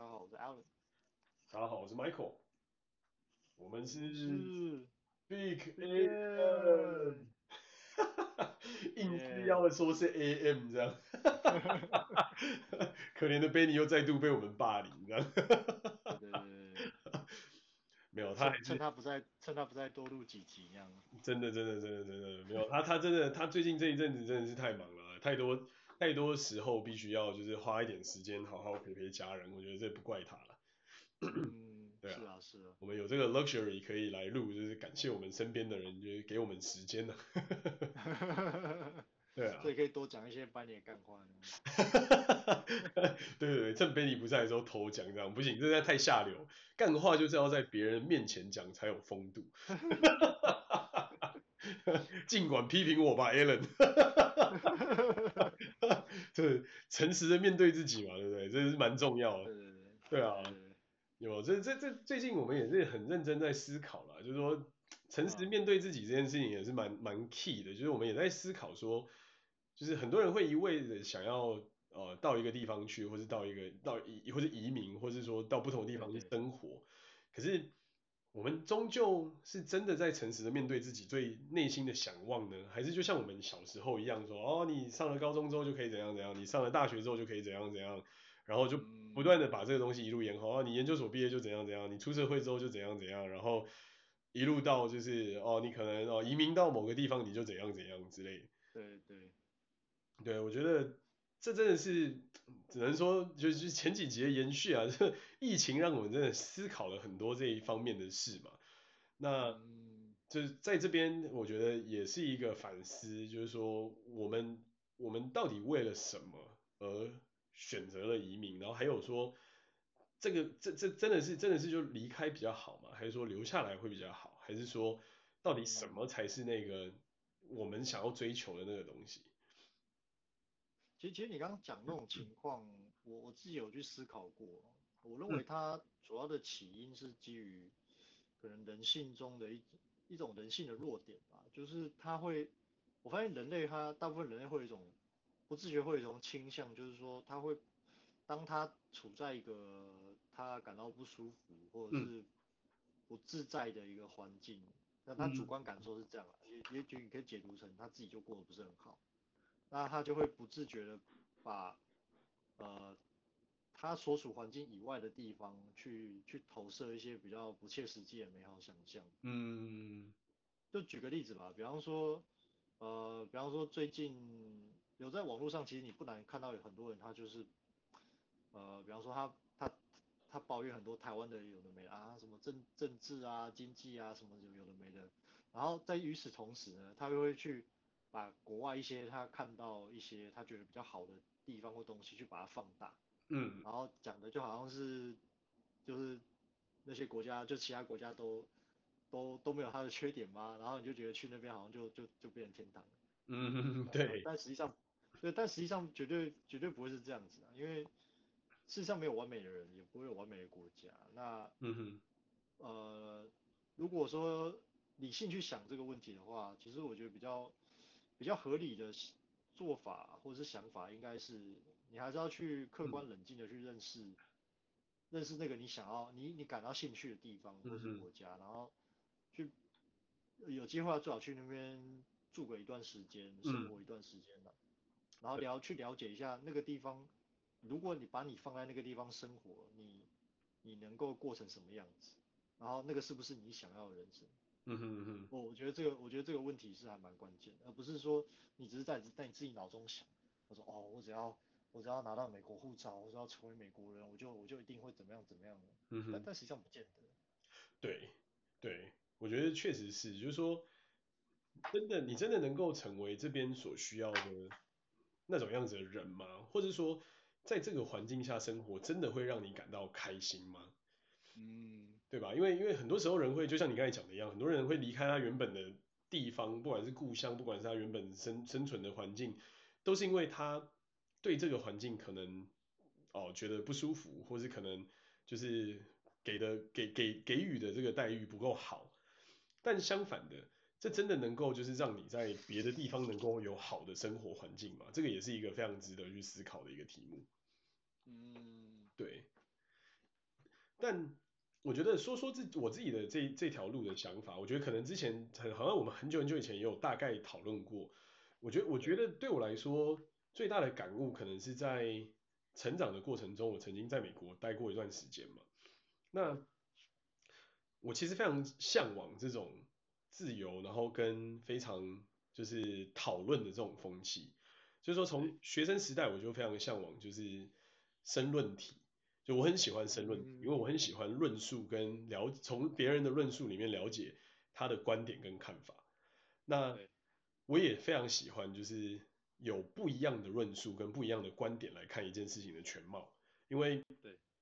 大家好，我是 Alan。大家好，我是 Michael。我们是，Big AM。哈哈哈，硬是要说是 AM 这样。可怜的 Benny 又再度被我们霸凌，这样。没有他，趁他不在，趁他不在多录几集这样。真的真的真的真的没有他，他真的他最近这一阵子真的是太忙了，太多。太多时候必须要就是花一点时间好好陪陪家人，我觉得这不怪他了。嗯，对啊，是啊是啊，我们有这个 luxury 可以来录，就是感谢我们身边的人，就是给我们时间呢。对啊，所以可以多讲一些班里的干话。对对对，趁 Benny 不在的时候偷讲这样不行，这太下流。干话就是要在别人面前讲才有风度。尽管批评我吧，Allen。对，诚实的面对自己嘛，对不对？这是蛮重要的。对啊。有这这这最近我们也是很认真在思考啦，就是说诚实面对自己这件事情也是蛮蛮 key 的，就是我们也在思考说，就是很多人会一味的想要呃到一个地方去，或是到一个到移或者移民，或是说到不同地方去生活，可是。我们终究是真的在诚实的面对自己最内心的想望呢，还是就像我们小时候一样说，哦，你上了高中之后就可以怎样怎样，你上了大学之后就可以怎样怎样，然后就不断的把这个东西一路延后，哦，你研究所毕业就怎样怎样，你出社会之后就怎样怎样，然后一路到就是哦，你可能哦移民到某个地方你就怎样怎样之类。对对，对，我觉得这真的是。只能说就是前几集的延续啊，这疫情让我们真的思考了很多这一方面的事嘛。那就是在这边，我觉得也是一个反思，就是说我们我们到底为了什么而选择了移民？然后还有说，这个这这真的是真的是就离开比较好嘛？还是说留下来会比较好？还是说到底什么才是那个我们想要追求的那个东西？其实，其实你刚刚讲那种情况，我我自己有去思考过。我认为它主要的起因是基于可能人性中的一一种人性的弱点吧，就是他会，我发现人类他大部分人类会有一种不自觉会有一种倾向，就是说他会当他处在一个他感到不舒服或者是不自在的一个环境，那他主观感受是这样，也也许你可以解读成他自己就过得不是很好。那他就会不自觉的把，呃，他所处环境以外的地方去去投射一些比较不切实际的美好想象。嗯，就举个例子吧，比方说，呃，比方说最近有在网络上，其实你不难看到有很多人，他就是，呃，比方说他他他抱怨很多台湾的有的没的啊，什么政政治啊、经济啊什么有有的没的，然后在与此同时呢，他又会去。把国外一些他看到一些他觉得比较好的地方或东西去把它放大，嗯，然后讲的就好像是就是那些国家就其他国家都都都没有它的缺点吗？然后你就觉得去那边好像就就就变成天堂。嗯，对。但实际上，对，但实际上绝对绝对不会是这样子啊，因为世上没有完美的人，也不会有完美的国家。那，嗯哼，呃，如果说理性去想这个问题的话，其实我觉得比较。比较合理的做法或者是想法，应该是你还是要去客观冷静的去认识，嗯、认识那个你想要你你感到兴趣的地方或是国家，嗯、然后去有机会最好去那边住个一段时间，生活一段时间的，嗯、然后了去了解一下那个地方，如果你把你放在那个地方生活，你你能够过成什么样子，然后那个是不是你想要的人生？嗯哼嗯哼，我我觉得这个我觉得这个问题是还蛮关键的，而不是说你只是在在你自己脑中想，我说哦，我只要我只要拿到美国护照，我只要成为美国人，我就我就一定会怎么样怎么样的。嗯哼，但但实际上不见得。对对，我觉得确实是，就是说，真的你真的能够成为这边所需要的那种样子的人吗？或者说，在这个环境下生活，真的会让你感到开心吗？嗯，对吧？因为因为很多时候人会就像你刚才讲的一样，很多人会离开他原本的地方，不管是故乡，不管是他原本生生存的环境，都是因为他对这个环境可能哦觉得不舒服，或是可能就是给的给给给予的这个待遇不够好。但相反的，这真的能够就是让你在别的地方能够有好的生活环境吗？这个也是一个非常值得去思考的一个题目。嗯，对。但我觉得说说自我自己的这这条路的想法，我觉得可能之前很好像我们很久很久以前也有大概讨论过。我觉得我觉得对我来说最大的感悟可能是在成长的过程中，我曾经在美国待过一段时间嘛。那我其实非常向往这种自由，然后跟非常就是讨论的这种风气。所以说从学生时代我就非常向往就是申论题。就我很喜欢申论，因为我很喜欢论述跟了从别人的论述里面了解他的观点跟看法。那我也非常喜欢，就是有不一样的论述跟不一样的观点来看一件事情的全貌。因为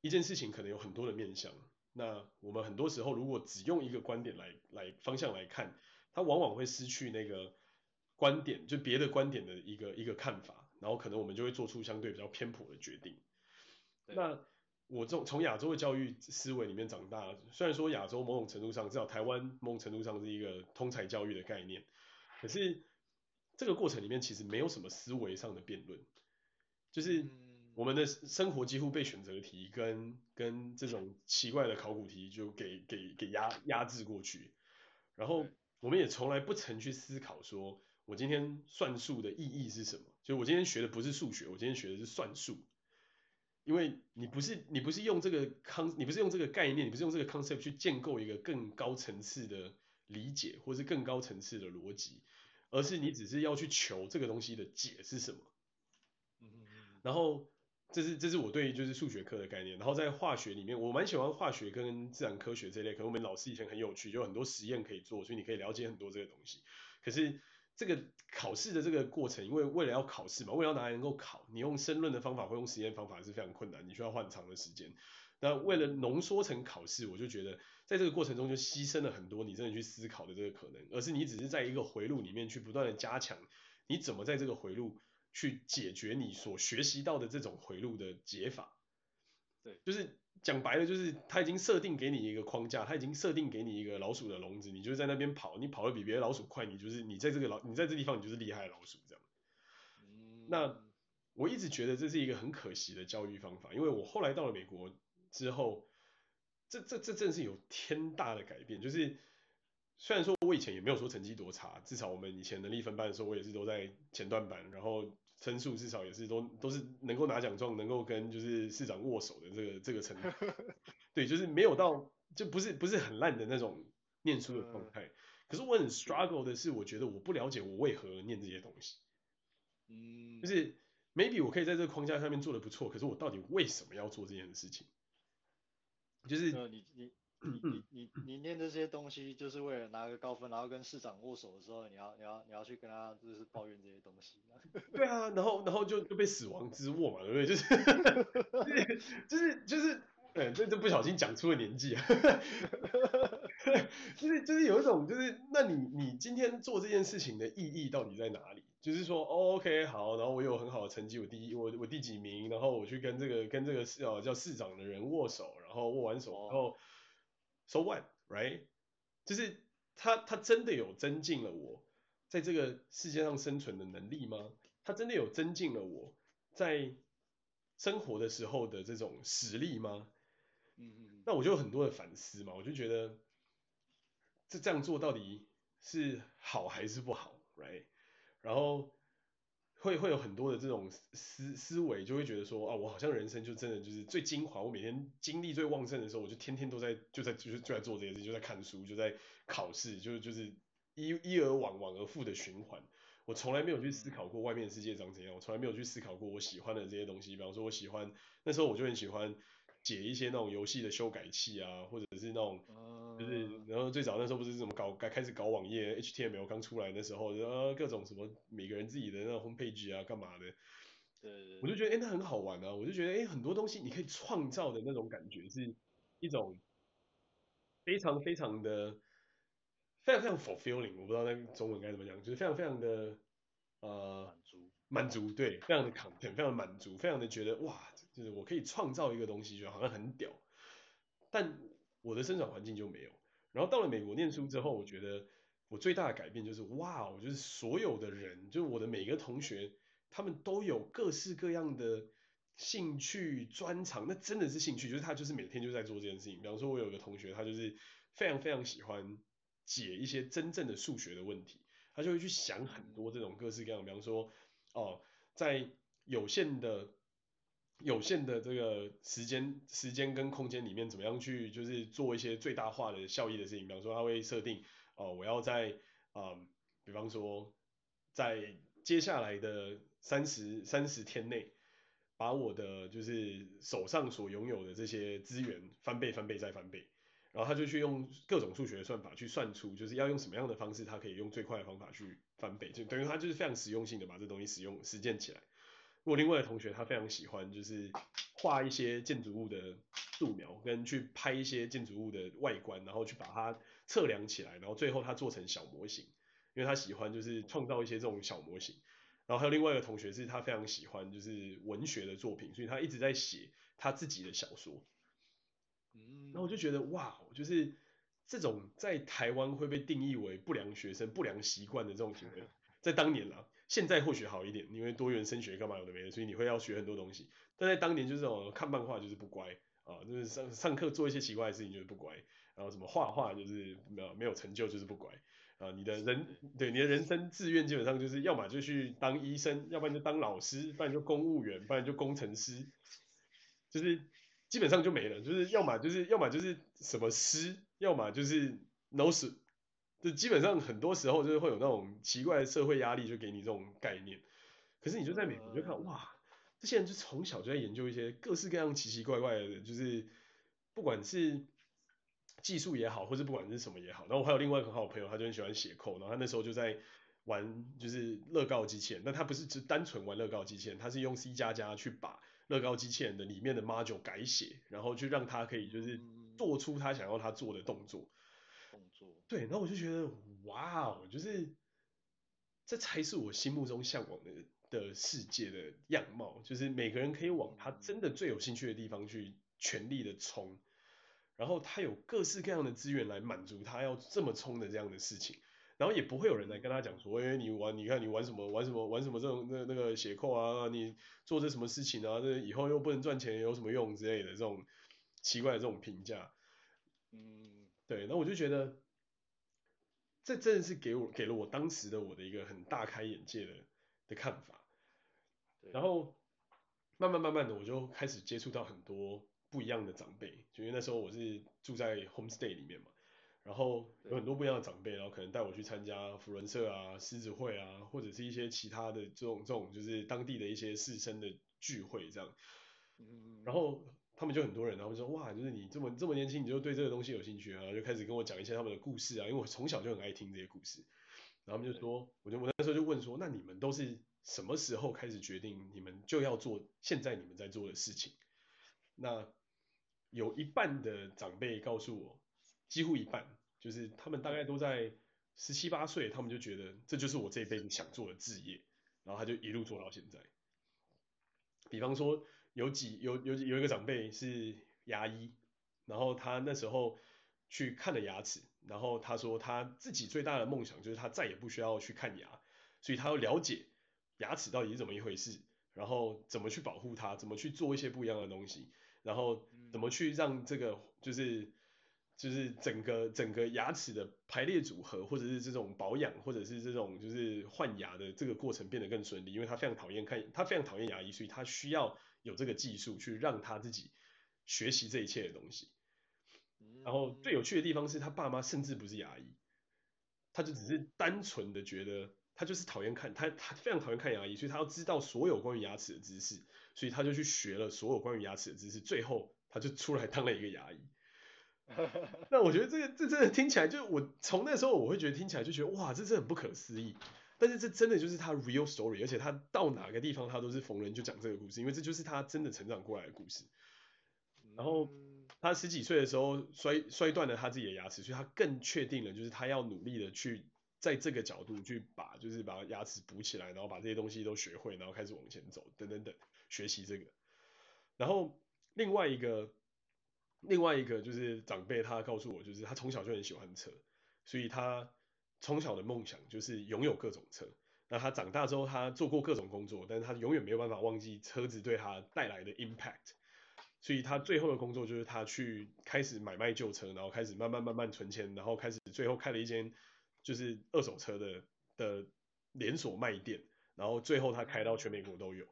一件事情可能有很多的面向，那我们很多时候如果只用一个观点来来方向来看，它往往会失去那个观点，就别的观点的一个一个看法，然后可能我们就会做出相对比较偏颇的决定。那我从从亚洲的教育思维里面长大，虽然说亚洲某种程度上，至少台湾某种程度上是一个通才教育的概念，可是这个过程里面其实没有什么思维上的辩论，就是我们的生活几乎被选择题跟跟这种奇怪的考古题就给给给压压制过去，然后我们也从来不曾去思考说，我今天算术的意义是什么？就我今天学的不是数学，我今天学的是算术。因为你不是你不是用这个康，你不是用这个概念，你不是用这个 concept 去建构一个更高层次的理解，或是更高层次的逻辑，而是你只是要去求这个东西的解是什么。嗯嗯嗯然后这是这是我对就是数学课的概念。然后在化学里面，我蛮喜欢化学跟自然科学这类，可能我们老师以前很有趣，就很多实验可以做，所以你可以了解很多这个东西。可是这个考试的这个过程，因为为了要考试嘛，为了要拿来能够考，你用申论的方法或用实验方法是非常困难，你需要花很长的时间。那为了浓缩成考试，我就觉得在这个过程中就牺牲了很多你真的去思考的这个可能，而是你只是在一个回路里面去不断的加强，你怎么在这个回路去解决你所学习到的这种回路的解法。对，就是。讲白了就是，他已经设定给你一个框架，他已经设定给你一个老鼠的笼子，你就是在那边跑，你跑得比别的老鼠快，你就是你在这个老你在这地方你就是厉害的老鼠这样。那我一直觉得这是一个很可惜的教育方法，因为我后来到了美国之后，这这这真是有天大的改变，就是虽然说我以前也没有说成绩多差，至少我们以前能力分班的时候，我也是都在前段班，然后。分数至少也是都都是能够拿奖状，能够跟就是市长握手的这个这个程度，对，就是没有到就不是不是很烂的那种念书的状态。可是我很 struggle 的是，我觉得我不了解我为何念这些东西。嗯，就是 maybe 我可以在这个框架上面做的不错，可是我到底为什么要做这件事情？就是你你。你你你你念这些东西就是为了拿个高分，然后跟市长握手的时候，你要你要你要去跟他就是抱怨这些东西。对啊，然后然后就就被死亡之握嘛，对不对？就是就 是就是，嗯，这这不小心讲出了年纪啊。就是就是有一种就是，那你你今天做这件事情的意义到底在哪里？就是说，哦，OK，好，然后我有很好的成绩，我第一，我我第几名，然后我去跟这个跟这个市叫市长的人握手，然后握完手，然后。So what, right？就是他，他真的有增进了我在这个世界上生存的能力吗？他真的有增进了我在生活的时候的这种实力吗？嗯嗯。那我就有很多的反思嘛，我就觉得这这样做到底是好还是不好，right？然后。会会有很多的这种思思维，就会觉得说啊，我好像人生就真的就是最精华，我每天精力最旺盛的时候，我就天天都在就在就是就在做这些事，就在看书，就在考试，就就是一一而往往而复的循环。我从来没有去思考过外面的世界长怎样，我从来没有去思考过我喜欢的这些东西。比方说，我喜欢那时候我就很喜欢解一些那种游戏的修改器啊，或者是那种。就是，然后最早那时候不是怎么搞，该开始搞网页，HTML 刚出来的时候，然后各种什么每个人自己的那种 homepage 啊，干嘛的，对，对，对，我就觉得哎，那很好玩啊，我就觉得哎，很多东西你可以创造的那种感觉是一种非常非常的非常非常 fulfilling，我不知道那中文该怎么讲，就是非常非常的呃满足满足，对，非常的 content，非常的满足，非常的觉得哇，就是我可以创造一个东西，就好像很屌，但。我的生长环境就没有，然后到了美国念书之后，我觉得我最大的改变就是，哇，我就是所有的人，就是我的每个同学，他们都有各式各样的兴趣专长，那真的是兴趣，就是他就是每天就在做这件事情。比方说，我有一个同学，他就是非常非常喜欢解一些真正的数学的问题，他就会去想很多这种各式各样，比方说，哦，在有限的有限的这个时间时间跟空间里面，怎么样去就是做一些最大化的效益的事情。比方说，他会设定，哦，我要在啊、嗯，比方说，在接下来的三十三十天内。把我的就是手上所拥有的这些资源翻倍、翻倍再翻倍，然后他就去用各种数学算法去算出，就是要用什么样的方式，他可以用最快的方法去翻倍，就等于他就是非常实用性的把这东西使用实践起来。我另外的同学他非常喜欢就是画一些建筑物的素描，跟去拍一些建筑物的外观，然后去把它测量起来，然后最后他做成小模型，因为他喜欢就是创造一些这种小模型。然后还有另外一个同学是他非常喜欢就是文学的作品，所以他一直在写他自己的小说。然后我就觉得哇，就是这种在台湾会被定义为不良学生、不良习惯的这种行为，在当年啦，现在或许好一点，因为多元升学干嘛有的没的，所以你会要学很多东西。但在当年就是这种看漫画就是不乖啊，就是上上课做一些奇怪的事情就是不乖，然后什么画画就是没有没有成就就是不乖。啊，你的人对你的人生志愿基本上就是要么就去当医生，要不然就当老师，不然就公务员，不然就工程师，就是基本上就没了，就是要么就是要么就是什么师，要么就是 no 师，就基本上很多时候就是会有那种奇怪的社会压力，就给你这种概念。可是你就在美国就看哇，这些人就从小就在研究一些各式各样奇奇怪怪的，就是不管是。技术也好，或者不管是什么也好，然后我还有另外一个很好的朋友，他就很喜欢写 code，然后他那时候就在玩就是乐高机器人，但他不是只单纯玩乐高机器人，他是用 C 加加去把乐高机器人的里面的 module 改写，然后去让他可以就是做出他想要他做的动作。动作。对，然后我就觉得哇哦，就是这才是我心目中向往的的世界的样貌，就是每个人可以往他真的最有兴趣的地方去全力的冲。然后他有各式各样的资源来满足他要这么冲的这样的事情，然后也不会有人来跟他讲说，哎，你玩，你看你玩什么，玩什么，玩什么这种那那个斜扣啊，你做这什么事情啊，这以后又不能赚钱，有什么用之类的这种奇怪的这种评价。嗯，对，那我就觉得，这真的是给我给了我当时的我的一个很大开眼界的的看法。然后慢慢慢慢的，我就开始接触到很多。不一样的长辈，就因为那时候我是住在 homestay 里面嘛，然后有很多不一样的长辈，然后可能带我去参加福伦社啊、狮子会啊，或者是一些其他的这种这种就是当地的一些士绅的聚会这样。然后他们就很多人，然后就说哇，就是你这么这么年轻，你就对这个东西有兴趣啊，然后就开始跟我讲一些他们的故事啊，因为我从小就很爱听这些故事。然后他们就说，我就我那时候就问说，那你们都是什么时候开始决定你们就要做现在你们在做的事情？那有一半的长辈告诉我，几乎一半，就是他们大概都在十七八岁，他们就觉得这就是我这一辈子想做的志业，然后他就一路做到现在。比方说有几有有有一个长辈是牙医，然后他那时候去看了牙齿，然后他说他自己最大的梦想就是他再也不需要去看牙，所以他要了解牙齿到底是怎么一回事，然后怎么去保护它，怎么去做一些不一样的东西。然后怎么去让这个就是就是整个整个牙齿的排列组合，或者是这种保养，或者是这种就是换牙的这个过程变得更顺利？因为他非常讨厌看，他非常讨厌牙医，所以他需要有这个技术去让他自己学习这一切的东西。然后最有趣的地方是他爸妈甚至不是牙医，他就只是单纯的觉得他就是讨厌看，他他非常讨厌看牙医，所以他要知道所有关于牙齿的知识。所以他就去学了所有关于牙齿的知识，最后他就出来当了一个牙医。那我觉得这个这真的听起来，就我从那时候我会觉得听起来就觉得哇，这真的很不可思议。但是这真的就是他 real story，而且他到哪个地方他都是逢人就讲这个故事，因为这就是他真的成长过来的故事。然后他十几岁的时候摔摔断了他自己的牙齿，所以他更确定了，就是他要努力的去。在这个角度去把，就是把牙齿补起来，然后把这些东西都学会，然后开始往前走，等等等，学习这个。然后另外一个，另外一个就是长辈他告诉我，就是他从小就很喜欢车，所以他从小的梦想就是拥有各种车。那他长大之后，他做过各种工作，但是他永远没有办法忘记车子对他带来的 impact。所以他最后的工作就是他去开始买卖旧车，然后开始慢慢慢慢存钱，然后开始最后开了一间就是二手车的的连锁卖店，然后最后他开到全美国都有。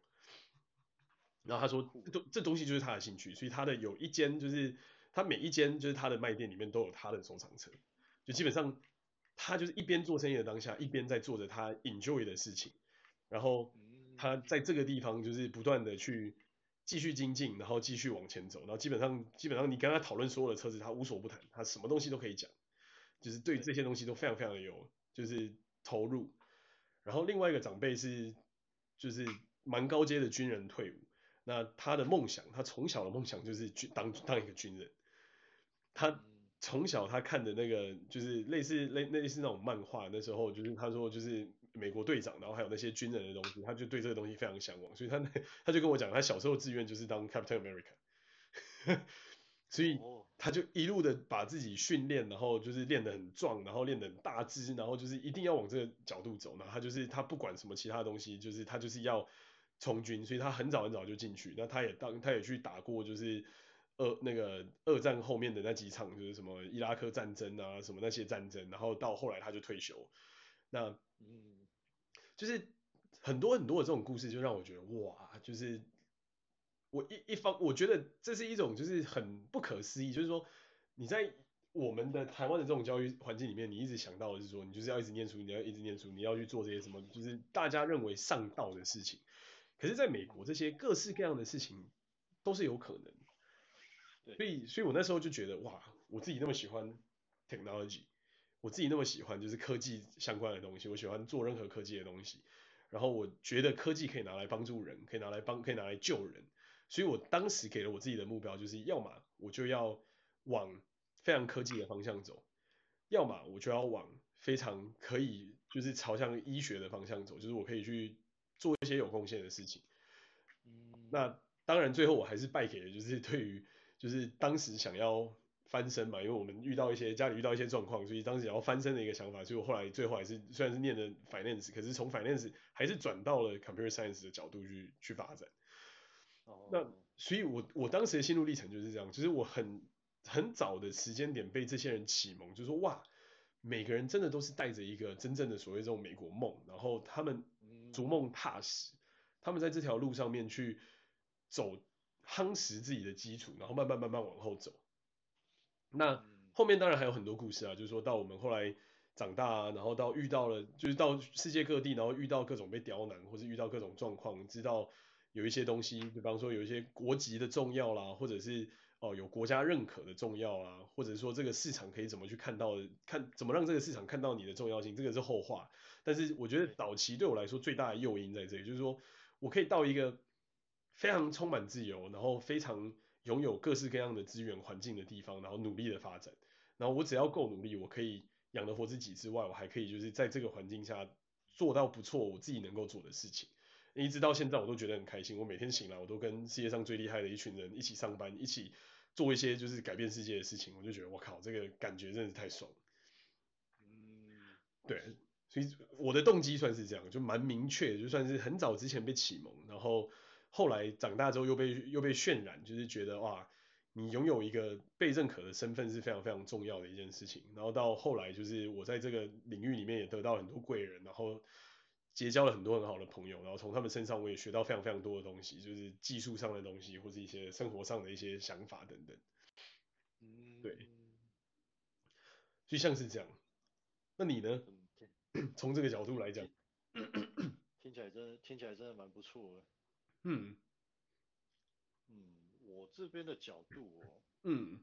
然后他说这这东西就是他的兴趣，所以他的有一间就是他每一间就是他的卖店里面都有他的收藏车，就基本上。他就是一边做生意的当下，一边在做着他 enjoy 的事情，然后他在这个地方就是不断的去继续精进，然后继续往前走，然后基本上基本上你跟他讨论所有的车子，他无所不谈，他什么东西都可以讲，就是对这些东西都非常非常的有就是投入。然后另外一个长辈是就是蛮高阶的军人退伍，那他的梦想，他从小的梦想就是军当当一个军人，他。从小他看的那个就是类似类类似那种漫画，那时候就是他说就是美国队长，然后还有那些军人的东西，他就对这个东西非常向往，所以他他就跟我讲，他小时候志愿就是当 Captain America，所以他就一路的把自己训练，然后就是练得很壮，然后练得很大只，然后就是一定要往这个角度走，然后他就是他不管什么其他东西，就是他就是要从军，所以他很早很早就进去，那他也当他也去打过就是。二那个二战后面的那几场就是什么伊拉克战争啊，什么那些战争，然后到后来他就退休。那嗯，就是很多很多的这种故事，就让我觉得哇，就是我一一方我觉得这是一种就是很不可思议，就是说你在我们的台湾的这种教育环境里面，你一直想到的是说你就是要一直念书，你要一直念书，你要去做这些什么，就是大家认为上道的事情。可是在美国，这些各式各样的事情都是有可能。所以，所以我那时候就觉得，哇，我自己那么喜欢 technology，我自己那么喜欢就是科技相关的东西，我喜欢做任何科技的东西。然后我觉得科技可以拿来帮助人，可以拿来帮，可以拿来救人。所以我当时给了我自己的目标，就是要么我就要往非常科技的方向走，要么我就要往非常可以就是朝向医学的方向走，就是我可以去做一些有贡献的事情。那当然最后我还是败给了，就是对于。就是当时想要翻身嘛，因为我们遇到一些家里遇到一些状况，所以当时想要翻身的一个想法，所以我后来最后还是虽然是念的 finance，可是从 finance 还是转到了 computer science 的角度去去发展。Oh. 那所以我我当时的心路历程就是这样，就是我很很早的时间点被这些人启蒙，就是说哇，每个人真的都是带着一个真正的所谓这种美国梦，然后他们逐梦踏实，他们在这条路上面去走。夯实自己的基础，然后慢慢慢慢往后走。那后面当然还有很多故事啊，就是说到我们后来长大啊，然后到遇到了，就是到世界各地，然后遇到各种被刁难，或是遇到各种状况，知道有一些东西，比方说有一些国籍的重要啦，或者是哦有国家认可的重要啊，或者说这个市场可以怎么去看到，看怎么让这个市场看到你的重要性，这个是后话。但是我觉得早期对我来说最大的诱因在这里，就是说我可以到一个。非常充满自由，然后非常拥有各式各样的资源环境的地方，然后努力的发展。然后我只要够努力，我可以养得活自己之外，我还可以就是在这个环境下做到不错我自己能够做的事情。一直到现在我都觉得很开心。我每天醒来，我都跟世界上最厉害的一群人一起上班，一起做一些就是改变世界的事情。我就觉得我靠，这个感觉真的是太爽。嗯，对，所以我的动机算是这样，就蛮明确，就算是很早之前被启蒙，然后。后来长大之后又被又被渲染，就是觉得哇，你拥有一个被认可的身份是非常非常重要的一件事情。然后到后来就是我在这个领域里面也得到很多贵人，然后结交了很多很好的朋友，然后从他们身上我也学到非常非常多的东西，就是技术上的东西或是一些生活上的一些想法等等。嗯，对，就像是这样。那你呢？从这个角度来讲，听起来真的听起来真的蛮不错的。嗯，嗯，我这边的角度哦，嗯，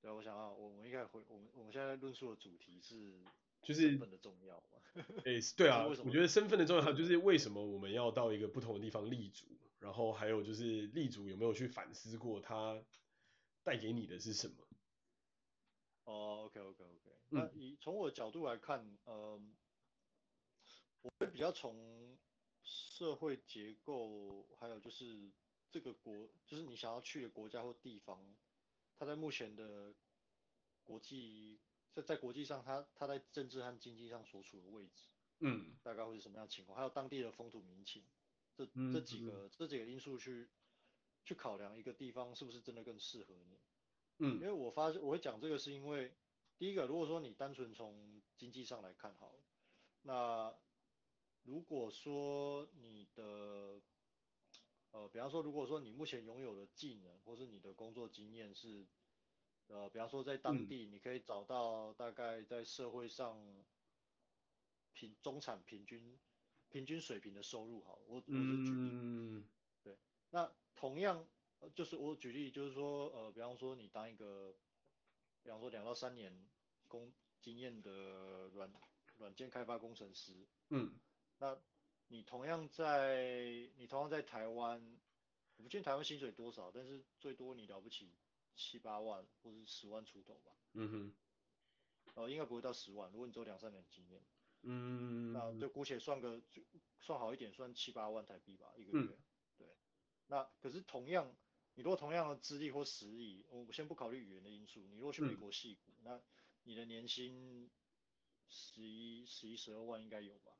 对，我想啊，我们应该回我们我们现在论述的主题是就是身份的重要嘛？哎、欸，对啊，我觉得身份的重要，就是为什么我们要到一个不同的地方立足，然后还有就是立足有没有去反思过它带给你的是什么？哦，OK OK OK，那以从我的角度来看，嗯，我会比较从。社会结构，还有就是这个国，就是你想要去的国家或地方，它在目前的国际，在在国际上它，它它在政治和经济上所处的位置，嗯，大概会是什么样的情况，还有当地的风土民情，这这几个、嗯、这几个因素去去考量一个地方是不是真的更适合你。嗯，因为我发现我会讲这个是因为，第一个如果说你单纯从经济上来看好了，那如果说你的呃，比方说如果说你目前拥有的技能或是你的工作经验是呃，比方说在当地你可以找到大概在社会上平中产平均平均水平的收入好，我我是举例，嗯，对，那同样。就是我举例，就是说，呃，比方说你当一个，比方说两到三年工经验的软软件开发工程师，嗯，那你同样在你同样在台湾，我不确定台湾薪水多少，但是最多你了不起七八万或是十万出头吧，嗯哼，哦，应该不会到十万，如果你只有两三年经验，嗯，那就姑且算个就算好一点，算七八万台币吧一个月，嗯，对，那可是同样。你如果同样的资历或实力，我先不考虑语言的因素，你如果去美国戏股，嗯，那你的年薪十一、十一、十二万应该有吧？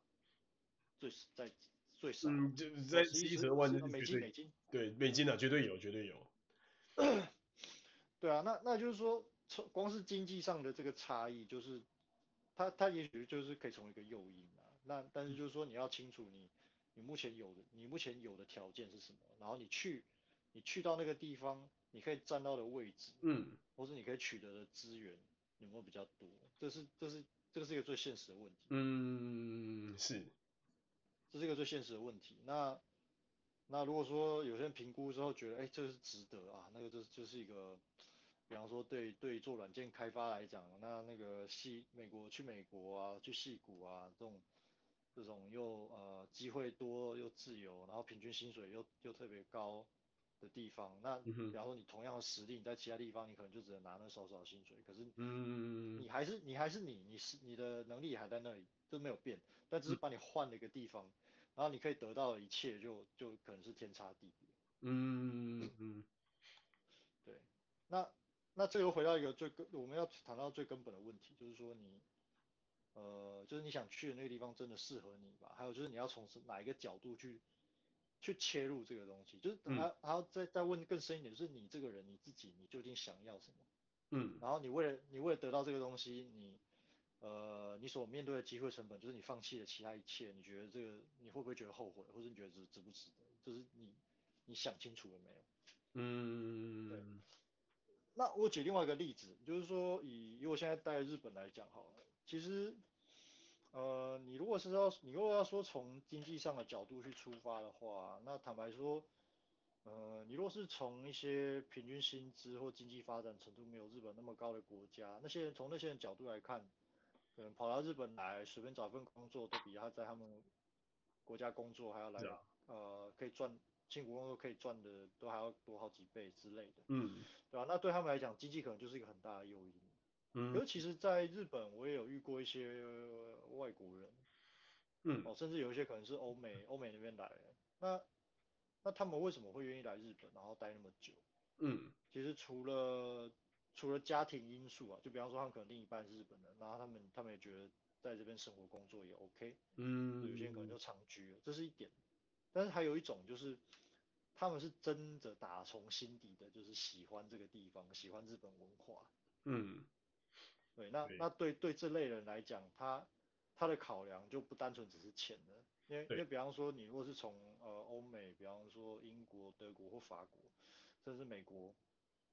最在最少，嗯，就是在十一、十二万美金，美金，对，美金啊，绝对有，绝对有。对啊，那那就是说，从光是经济上的这个差异，就是它它也许就是可以成为一个诱因啊。那但是就是说，你要清楚你你目前有的你目前有的条件是什么，然后你去。你去到那个地方，你可以站到的位置，嗯，或者你可以取得的资源有没有比较多？这是这是这个是一个最现实的问题。嗯，是，这是一个最现实的问题。那那如果说有些人评估之后觉得，哎，这是值得啊，那个就就是一个，比方说对对做软件开发来讲，那那个系美国去美国啊，去戏谷啊这种这种又呃机会多又自由，然后平均薪水又又特别高。的地方，那比方说你同样的实力，你在其他地方你可能就只能拿那少少薪水，可是，你还是你还是你，你是你的能力还在那里，就没有变，但只是把你换了一个地方，然后你可以得到的一切就就可能是天差地别。嗯嗯，对，那那这又回到一个最根，我们要谈到最根本的问题，就是说你，呃，就是你想去的那个地方真的适合你吧？还有就是你要从哪一个角度去。去切入这个东西，就是还还要再再问更深一点，就是你这个人你自己，你究竟想要什么？嗯，然后你为了你为了得到这个东西，你呃你所面对的机会成本，就是你放弃了其他一切，你觉得这个你会不会觉得后悔，或者你觉得值值不值得？就是你你想清楚了没有？嗯，对。那我举另外一个例子，就是说以以我现在待日本来讲好了，其实。呃，你如果是要，你如果要说从经济上的角度去出发的话，那坦白说，呃，你如果是从一些平均薪资或经济发展程度没有日本那么高的国家，那些人从那些人角度来看，可能跑到日本来随便找份工作都比他在他们国家工作还要来，呃，可以赚辛苦工作可以赚的都还要多好几倍之类的，嗯，对吧？那对他们来讲，经济可能就是一个很大的诱因。嗯，尤其是在日本，我也有遇过一些外国人，嗯，哦，甚至有一些可能是欧美欧美那边来的，那那他们为什么会愿意来日本，然后待那么久？嗯，其实除了除了家庭因素啊，就比方说他们可能另一半是日本人，然后他们他们也觉得在这边生活工作也 OK，嗯，有些人可能就长居了，这是一点。但是还有一种就是，他们是真的打从心底的，就是喜欢这个地方，喜欢日本文化，嗯。对，那那对对这类人来讲，他他的考量就不单纯只是钱了，因为因为比方说你如果是从呃欧美，比方说英国、德国或法国，甚至美国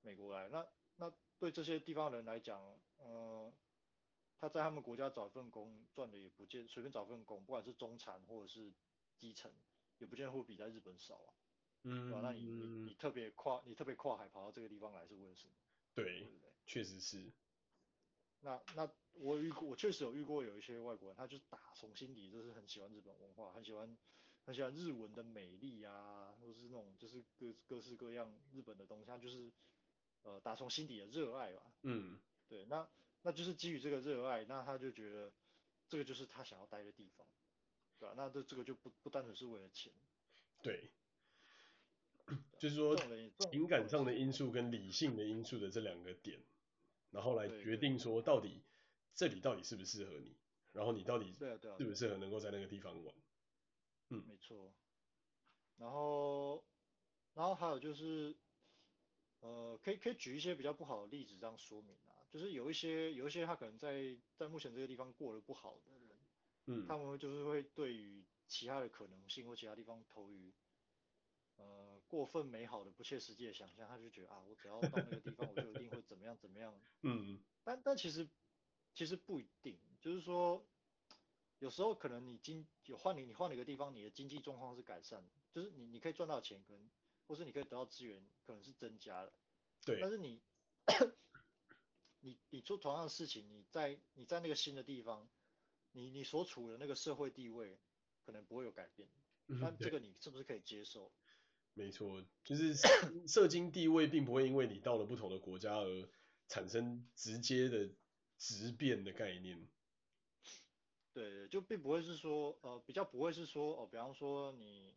美国来，那那对这些地方人来讲，呃，他在他们国家找份工赚的也不见，随便找份工，不管是中产或者是基层，也不见得会比在日本少啊。嗯，对吧？那你你你特别跨你特别跨海跑到这个地方来是为了什么？对，对不对？确实是。那那我遇过，我确实有遇过有一些外国人，他就打从心底就是很喜欢日本文化，很喜欢很喜欢日文的美丽啊，或是那种就是各各式各样日本的东西，他就是呃打从心底的热爱吧。嗯，对，那那就是基于这个热爱，那他就觉得这个就是他想要待的地方，对吧？那这这个就不不单纯是为了钱。对，就是说情感上的因素跟理性的因素的这两个点。然后来决定说到底这里到底适不适合你，然后你到底适不适合能够在那个地方玩？嗯，没错。然后，然后还有就是，呃，可以可以举一些比较不好的例子这样说明啊，就是有一些有一些他可能在在目前这个地方过得不好的人，嗯，他们就是会对于其他的可能性或其他地方投于，呃，过分美好的不切实际的想象，他就觉得啊，我只要到那个地方，我就一定会怎么样怎么样，嗯，但但其实其实不一定，就是说。有时候可能你经有换你你换了一个地方，你的经济状况是改善，就是你你可以赚到钱，可能或是你可以得到资源，可能是增加了。对。但是你你你做同样的事情，你在你在那个新的地方，你你所处的那个社会地位可能不会有改变。嗯。但这个你是不是可以接受？没错，就是社经地位并不会因为你到了不同的国家而产生直接的质变的概念。对，就并不会是说，呃，比较不会是说，哦，比方说你，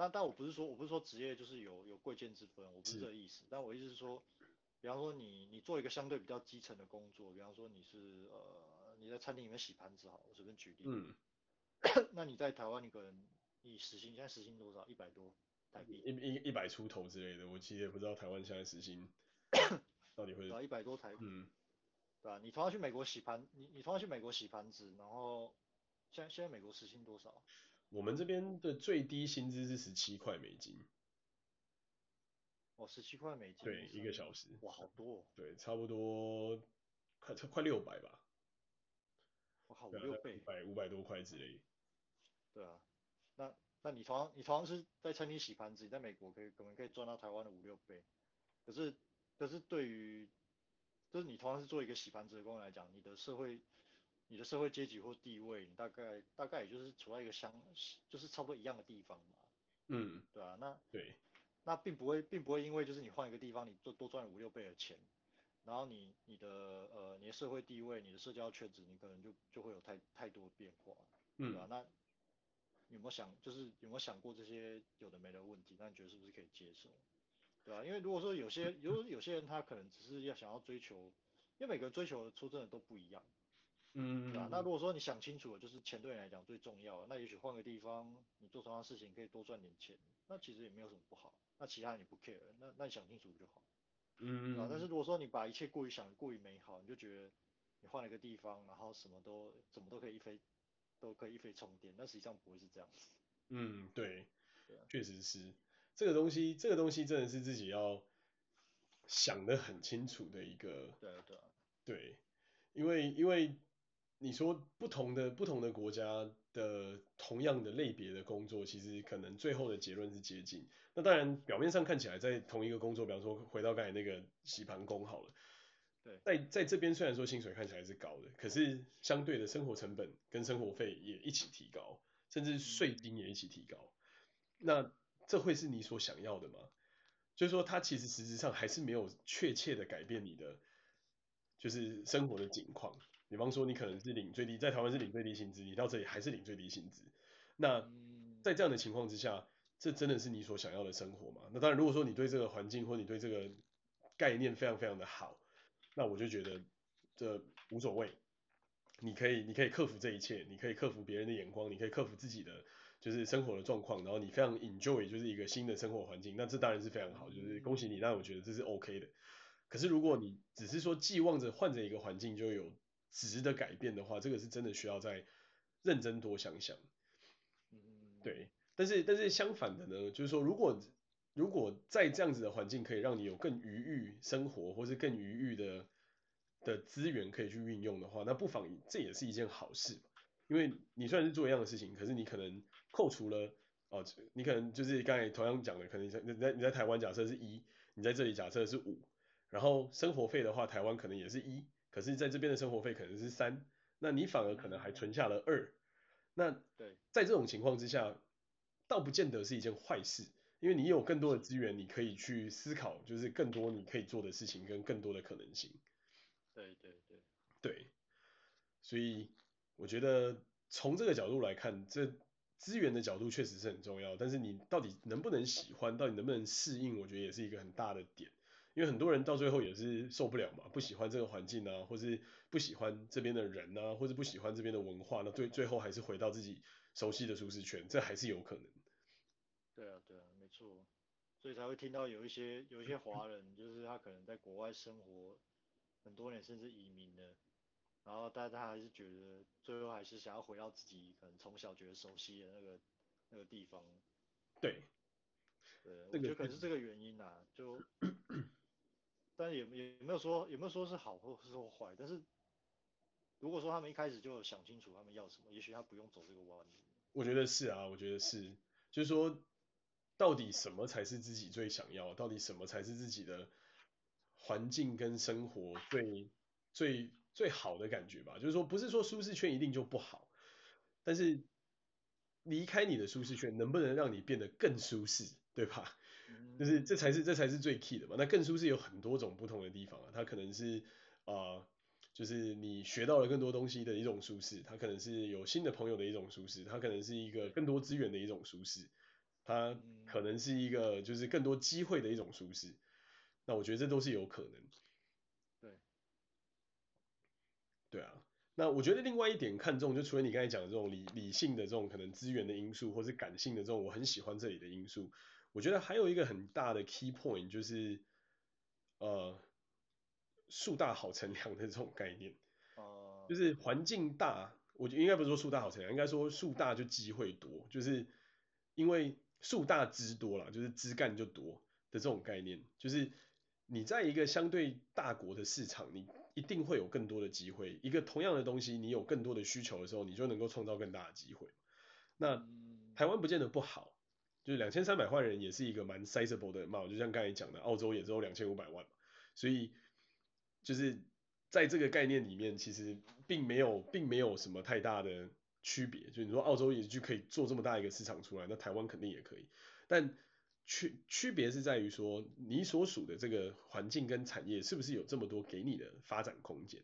但但我不是说，我不是说职业就是有有贵贱之分，我不是这个意思。但我意思是说，比方说你你做一个相对比较基层的工作，比方说你是呃你在餐厅里面洗盘子，好，我随便举例。嗯。那你在台湾，你可能你时薪现在时薪多少？一百多台币。一一一百出头之类的，我其实也不知道台湾现在时薪 到底会。啊一百多台币。嗯。对啊，你同样去美国洗盘，你你同样去美国洗盘子，然后现在现在美国时薪多少？我们这边的最低薪资是十七块美金。哦，十七块美金。对，一个小时。哇，好多哦。对，差不多快快六百吧。哇，好五六倍。五百五百多块之类。对啊，那那你同样你同样是在餐厅洗盘子，你在美国可以可能可以赚到台湾的五六倍，可是可是对于就是你同样是做一个洗盘子的工人来讲，你的社会，你的社会阶级或地位，你大概大概也就是处在一个相，就是差不多一样的地方嘛。嗯，对啊，那对，那并不会并不会因为就是你换一个地方，你多多赚五六倍的钱，然后你你的呃你的社会地位、你的社交圈子，你可能就就会有太太多的变化。嗯，对啊，那有没有想就是有没有想过这些有的没的问题？那你觉得是不是可以接受？对啊，因为如果说有些有有些人他可能只是要想要追求，因为每个人追求的出真的都不一样，嗯，那如果说你想清楚了，就是钱对你来讲最重要，那也许换个地方，你做同样的事情可以多赚点钱，那其实也没有什么不好，那其他你不 care，那那你想清楚就好，嗯，啊，但是如果说你把一切过于想过于美好，你就觉得你换了一个地方，然后什么都怎么都可以一飞都可以一飞冲天，那实际上不会是这样子。嗯，对，对啊，确实是。这个东西，这个东西真的是自己要想得很清楚的一个。对对对，因为因为你说不同的不同的国家的同样的类别的工作，其实可能最后的结论是接近。那当然表面上看起来在同一个工作，比方说回到刚才那个洗盘工好了。对。在在这边虽然说薪水看起来是高的，可是相对的生活成本跟生活费也一起提高，甚至税金也一起提高。嗯、那这会是你所想要的吗？就是说，它其实实质上还是没有确切的改变你的，就是生活的景况。比方说，你可能是领最低，在台湾是领最低薪资，你到这里还是领最低薪资。那在这样的情况之下，这真的是你所想要的生活吗？那当然，如果说你对这个环境或你对这个概念非常非常的好，那我就觉得这无所谓。你可以，你可以克服这一切，你可以克服别人的眼光，你可以克服自己的。就是生活的状况，然后你非常 enjoy，就是一个新的生活环境，那这当然是非常好，就是恭喜你，那我觉得这是 OK 的。可是如果你只是说寄望着换着一个环境就有质的改变的话，这个是真的需要再认真多想想。对，但是但是相反的呢，就是说如果如果在这样子的环境可以让你有更愉悦生活，或是更愉悦的的资源可以去运用的话，那不妨这也是一件好事。因为你虽然是做一样的事情，可是你可能扣除了哦，你可能就是刚才同样讲的，可能你在你在你在台湾假设是一，你在这里假设是五，然后生活费的话，台湾可能也是一，可是在这边的生活费可能是三，那你反而可能还存下了二，那对，在这种情况之下，倒不见得是一件坏事，因为你有更多的资源，你可以去思考，就是更多你可以做的事情跟更多的可能性。对对对对，所以。我觉得从这个角度来看，这资源的角度确实是很重要，但是你到底能不能喜欢，到底能不能适应，我觉得也是一个很大的点。因因为很多人到最后也是受不了嘛，不喜欢这个环境啊，或是不喜欢这边的人啊，或是不喜欢这边的文化，那最最后还是回到自己熟悉的舒适圈，这还是有可能。对啊，对啊，没错，所以才会听到有一些有一些华人，就是他可能在国外生活很多年，甚至移民了，然后但他还是觉得最后还是想要回到自己可能从小觉得熟悉的那个那个地方。对。对，我觉得可能是这个原因啊，就，但也也没有说也没有说是好或是说坏，但是如果说他们一开始就想清楚他们要什么，也许他不用走这个弯路。我觉得是啊，我觉得是，就是说，到底什么才是自己最想要？到底什么才是自己的环境跟生活最最最好的感觉吧？就是说，不是说舒适圈一定就不好，但是离开你的舒适圈，能不能让你变得更舒适？对吧？就是这才是这才是最 key 的嘛。那更舒适有很多种不同的地方啊，它可能是啊、呃，就是你学到了更多东西的一种舒适，它可能是有新的朋友的一种舒适，它可能是一个更多资源的一种舒适，它可能是一个就是更多机会的一种舒适。那我觉得这都是有可能。对，对啊。那我觉得另外一点看重，就除了你刚才讲的这种理理性的这种可能资源的因素，或是感性的这种我很喜欢这里的因素。我觉得还有一个很大的 key point 就是，呃，树大好乘凉的这种概念，哦，就是环境大，我应该不是说树大好乘凉，应该说树大就机会多，就是因为树大枝多啦，就是枝干就多的这种概念，就是你在一个相对大国的市场，你一定会有更多的机会，一个同样的东西，你有更多的需求的时候，你就能够创造更大的机会。那台湾不见得不好。就是两千三百万人也是一个蛮 sizable 的嘛，就像刚才讲的，澳洲也只有两千五百万嘛，所以就是在这个概念里面，其实并没有并没有什么太大的区别。就你说澳洲也就可以做这么大一个市场出来，那台湾肯定也可以，但区区别是在于说你所属的这个环境跟产业是不是有这么多给你的发展空间。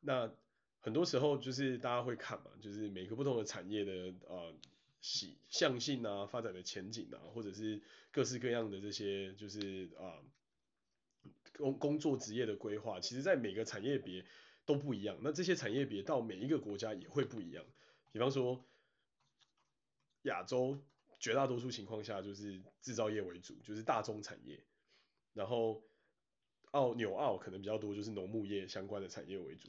那很多时候就是大家会看嘛，就是每个不同的产业的呃。喜向性啊，发展的前景啊，或者是各式各样的这些，就是啊工工作职业的规划，其实在每个产业别都不一样。那这些产业别到每一个国家也会不一样。比方说，亚洲绝大多数情况下就是制造业为主，就是大宗产业。然后澳纽澳可能比较多，就是农牧业相关的产业为主。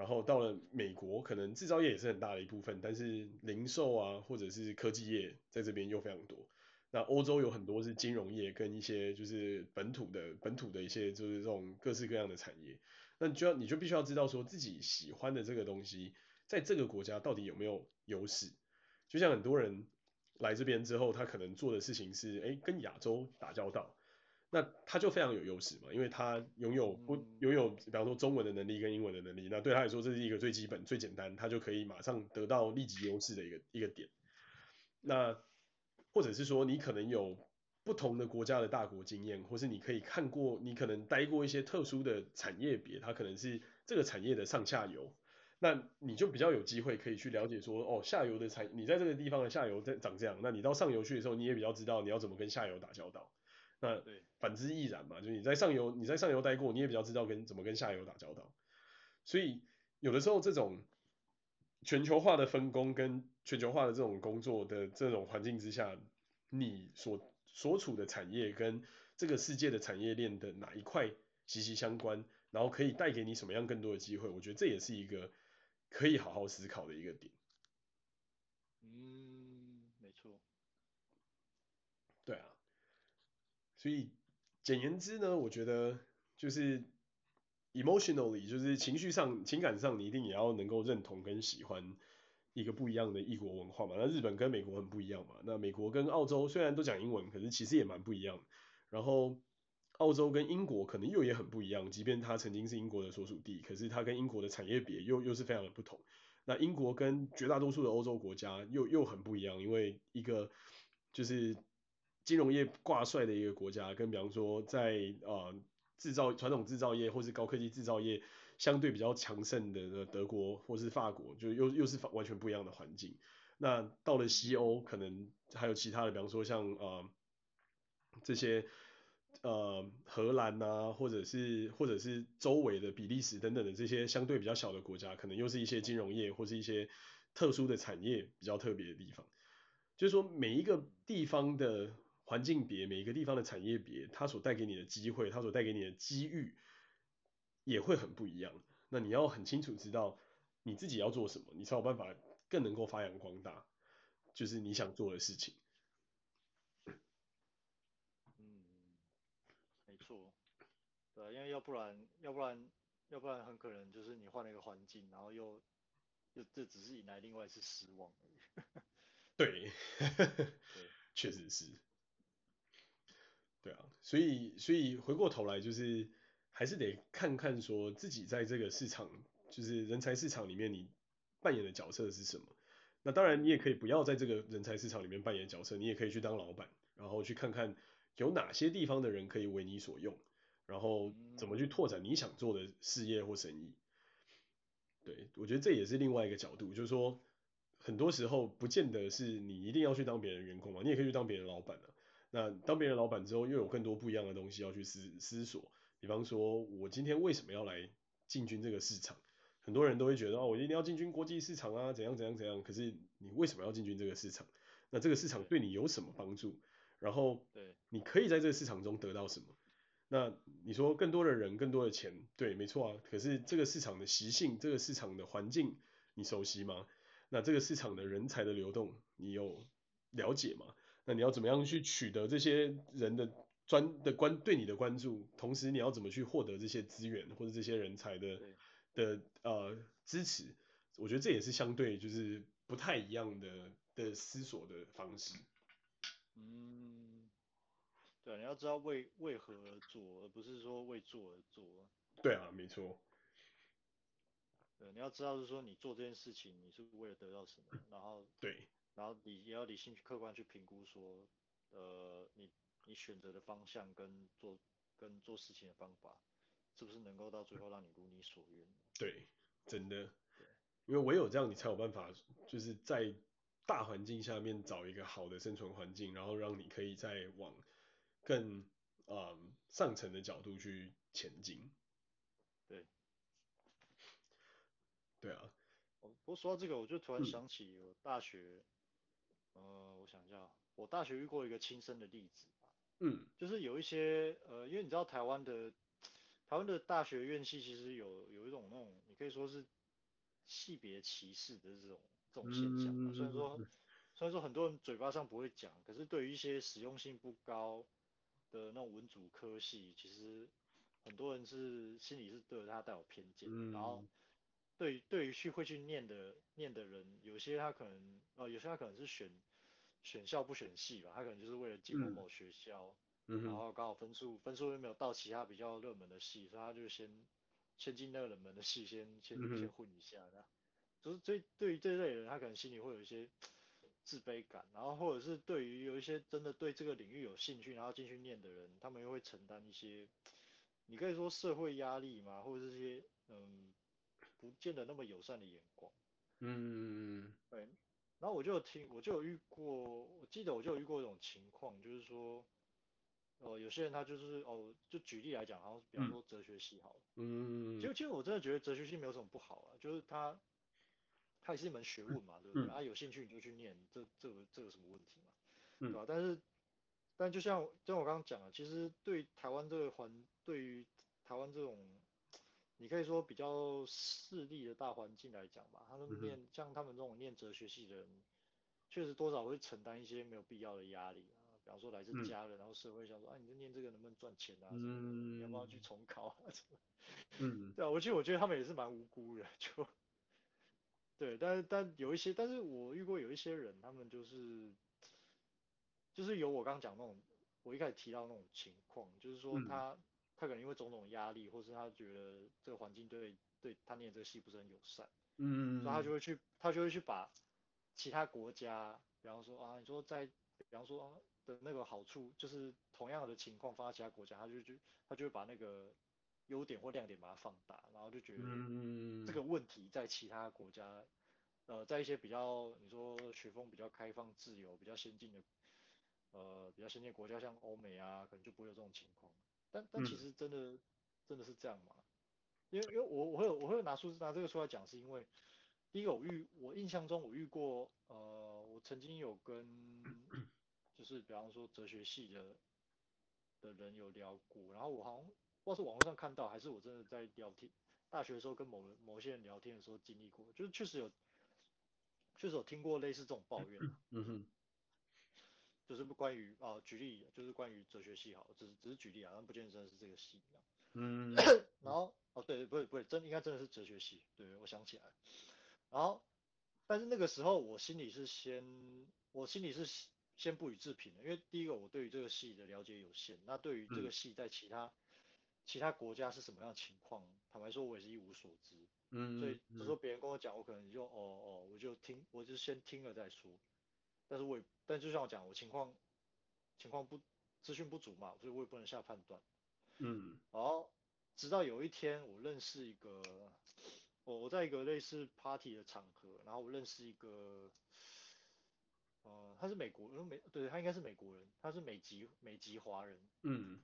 然后到了美国，可能制造业也是很大的一部分，但是零售啊，或者是科技业在这边又非常多。那欧洲有很多是金融业跟一些就是本土的本土的一些就是这种各式各样的产业。那你就要你就必须要知道说自己喜欢的这个东西，在这个国家到底有没有优势。就像很多人来这边之后，他可能做的事情是，诶，跟亚洲打交道。那他就非常有优势嘛，因为他拥有不拥有，比方说中文的能力跟英文的能力，那对他来说这是一个最基本、最简单，他就可以马上得到立即优势的一个一个点。那或者是说你可能有不同的国家的大国经验，或是你可以看过，你可能待过一些特殊的产业别，它可能是这个产业的上下游，那你就比较有机会可以去了解说，哦，下游的产，你在这个地方的下游在长这样，那你到上游去的时候，你也比较知道你要怎么跟下游打交道。那对，反之亦然嘛，就是你在上游，你在上游待过，你也比较知道跟怎么跟下游打交道。所以有的时候这种全球化的分工跟全球化的这种工作的这种环境之下，你所所处的产业跟这个世界的产业链的哪一块息息相关，然后可以带给你什么样更多的机会，我觉得这也是一个可以好好思考的一个点。嗯，没错。对啊。所以简言之呢，我觉得就是 emotionally，就是情绪上、情感上，你一定也要能够认同跟喜欢一个不一样的异国文化嘛。那日本跟美国很不一样嘛。那美国跟澳洲虽然都讲英文，可是其实也蛮不一样。然后澳洲跟英国可能又也很不一样，即便它曾经是英国的所属地，可是它跟英国的产业别又又是非常的不同。那英国跟绝大多数的欧洲国家又又很不一样，因为一个就是。金融业挂帅的一个国家，跟比方说在呃制造传统制造业或是高科技制造业相对比较强盛的德国或是法国，就又又是完全不一样的环境。那到了西欧，可能还有其他的，比方说像呃这些呃荷兰啊，或者是或者是周围的比利时等等的这些相对比较小的国家，可能又是一些金融业或是一些特殊的产业比较特别的地方。就是说每一个地方的环境别，每一个地方的产业别，它所带给你的机会，它所带给你的机遇也会很不一样。那你要很清楚知道你自己要做什么，你才有办法更能够发扬光大，就是你想做的事情。嗯，没错，对，因为要不然，要不然，要不然很可能就是你换了一个环境，然后又又这只是引来另外一次失望而已。对，确实是，对啊，所以所以回过头来就是还是得看看说自己在这个市场，就是人才市场里面你扮演的角色是什么。那当然你也可以不要在这个人才市场里面扮演角色，你也可以去当老板，然后去看看有哪些地方的人可以为你所用，然后怎么去拓展你想做的事业或生意。对，我觉得这也是另外一个角度，就是说。很多时候不见得是你一定要去当别人员工嘛，你也可以去当别人老板啊。那当别人老板之后，又有更多不一样的东西要去思思索。比方说，我今天为什么要来进军这个市场？很多人都会觉得哦，我一定要进军国际市场啊，怎样怎样怎样。可是你为什么要进军这个市场？那这个市场对你有什么帮助？然后，对你可以在这个市场中得到什么？那你说更多的人，更多的钱，对，没错啊。可是这个市场的习性，这个市场的环境，你熟悉吗？那这个市场的人才的流动，你有了解吗？那你要怎么样去取得这些人的专的关对你的关注？同时你要怎么去获得这些资源或者这些人才的的呃支持？我觉得这也是相对就是不太一样的的思索的方式。嗯，对，你要知道为为何而做，而不是说为做而做。对啊，没错。对，你要知道是说你做这件事情，你是为了得到什么，然后对，然后你也要理性去客观去评估说，呃，你你选择的方向跟做跟做事情的方法，是不是能够到最后让你如你所愿？对，真的，因为唯有这样，你才有办法就是在大环境下面找一个好的生存环境，然后让你可以再往更啊、嗯、上层的角度去前进。对对啊，不过说到这个，我就突然想起我大学，嗯、呃，我想一下，我大学遇过一个亲身的例子，嗯，就是有一些，呃，因为你知道台湾的，台湾的大学院系其实有有一种那种，你可以说是系别歧视的这种这种现象，嗯，虽然说虽然说很多人嘴巴上不会讲，可是对于一些实用性不高的那种文组科系，其实很多人是心里是对他带有偏见，嗯，然后。对，对于去会去念的念的人，有些他可能，呃，有些他可能是选选校不选系吧，他可能就是为了进入某学校，嗯，然后刚好分数分数又没有到其他比较热门的系，所以他就先先进那个冷门的系先先先混一下，那就是对对于这类人，他可能心里会有一些自卑感，然后或者是对于有一些真的对这个领域有兴趣，然后进去念的人，他们又会承担一些，你可以说社会压力嘛，或者是这些嗯。不见得那么友善的眼光，嗯，对，然后我就听，我就有遇过，我记得我就有遇过一种情况，就是说，呃，有些人他就是哦，就举例来讲，好像比方说哲学系好了，嗯，其实其实我真的觉得哲学系没有什么不好啊，就是他，它也是一门学问嘛，嗯、对不对？啊，有兴趣你就去念，这这个这个什么问题嘛，嗯、对吧？但是，但就像就像我刚刚讲的，其实对台湾这个环，对于台湾这种。你可以说比较势利的大环境来讲吧，他们念、嗯、像他们这种念哲学系的人，确实多少会承担一些没有必要的压力啊，比方说来自家人，嗯、然后社会上说，啊，你就念这个能不能赚钱啊？什么你要不要去重考啊？什么？嗯，对啊，我其实我觉得他们也是蛮无辜的，就，对，但是但有一些，但是我遇过有一些人，他们就是，就是有我刚刚讲那种，我一开始提到那种情况，就是说他。嗯他可能因为种种压力，或是他觉得这个环境对对他念这个戏不是很友善，嗯，所以他就会去，他就会去把其他国家，比方说啊，你说在，比方说、啊、的那个好处，就是同样的情况放在其他国家，他就就，他就会把那个优点或亮点把它放大，然后就觉得这个问题在其他国家，呃，在一些比较你说学风比较开放、自由、比较先进的呃比较先进国家，像欧美啊，可能就不会有这种情况。但但其实真的、嗯、真的是这样吗？因为因为我我会我会拿出拿这个出来讲，是因为第一个我遇我印象中我遇过呃我曾经有跟 就是比方说哲学系的的人有聊过，然后我好像不知道是网络上看到还是我真的在聊天，大学的时候跟某人某些人聊天的时候经历过，就是确实有确实有听过类似这种抱怨，嗯哼，就是不关于啊举例就是关于哲学系好，只是只是举例啊，但不见得真的是这个系，嗯，然后。哦，对，不对，不对，真应该真的是哲学系，对，我想起来。然后，但是那个时候我心里是先，我心里是先不予置评的，因为第一个我对于这个系的了解有限，那对于这个系在其他、嗯、其他国家是什么样的情况，坦白说我也是一无所知。嗯，所以就说别人跟我讲，我可能就哦哦，我就听，我就先听了再说。但是我也，但就像我讲，我情况情况不资讯不足嘛，所以我也不能下判断。嗯，然后。直到有一天，我认识一个，我我在一个类似 party 的场合，然后我认识一个，呃，他是美国，美，对，他应该是美国人，他是美籍美籍华人，嗯，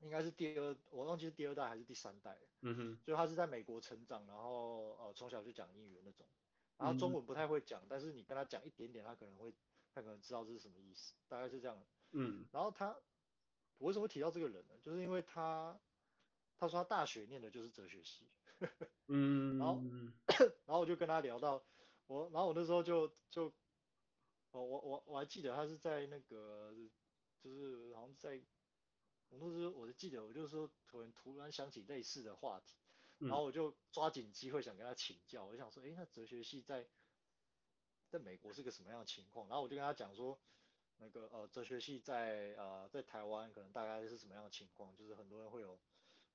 应该是第二，我忘记是第二代还是第三代，嗯哼，就他是在美国成长，然后呃从小就讲英语那种，然后中文不太会讲，但是你跟他讲一点点，他可能会，他可能知道这是什么意思，大概是这样，嗯，然后他，我为什么会提到这个人呢？就是因为他。他说他大学念的就是哲学系，嗯，然后 然后我就跟他聊到我，然后我那时候就就，我我我我还记得他是在那个就是好像在，我那时候我就记得我就是说突然突然想起类似的话题，然后我就抓紧机会想跟他请教，我就想说，哎，那哲学系在在美国是个什么样的情况？然后我就跟他讲说，那个呃哲学系在呃在台湾可能大概是什么样的情况，就是很多人会有。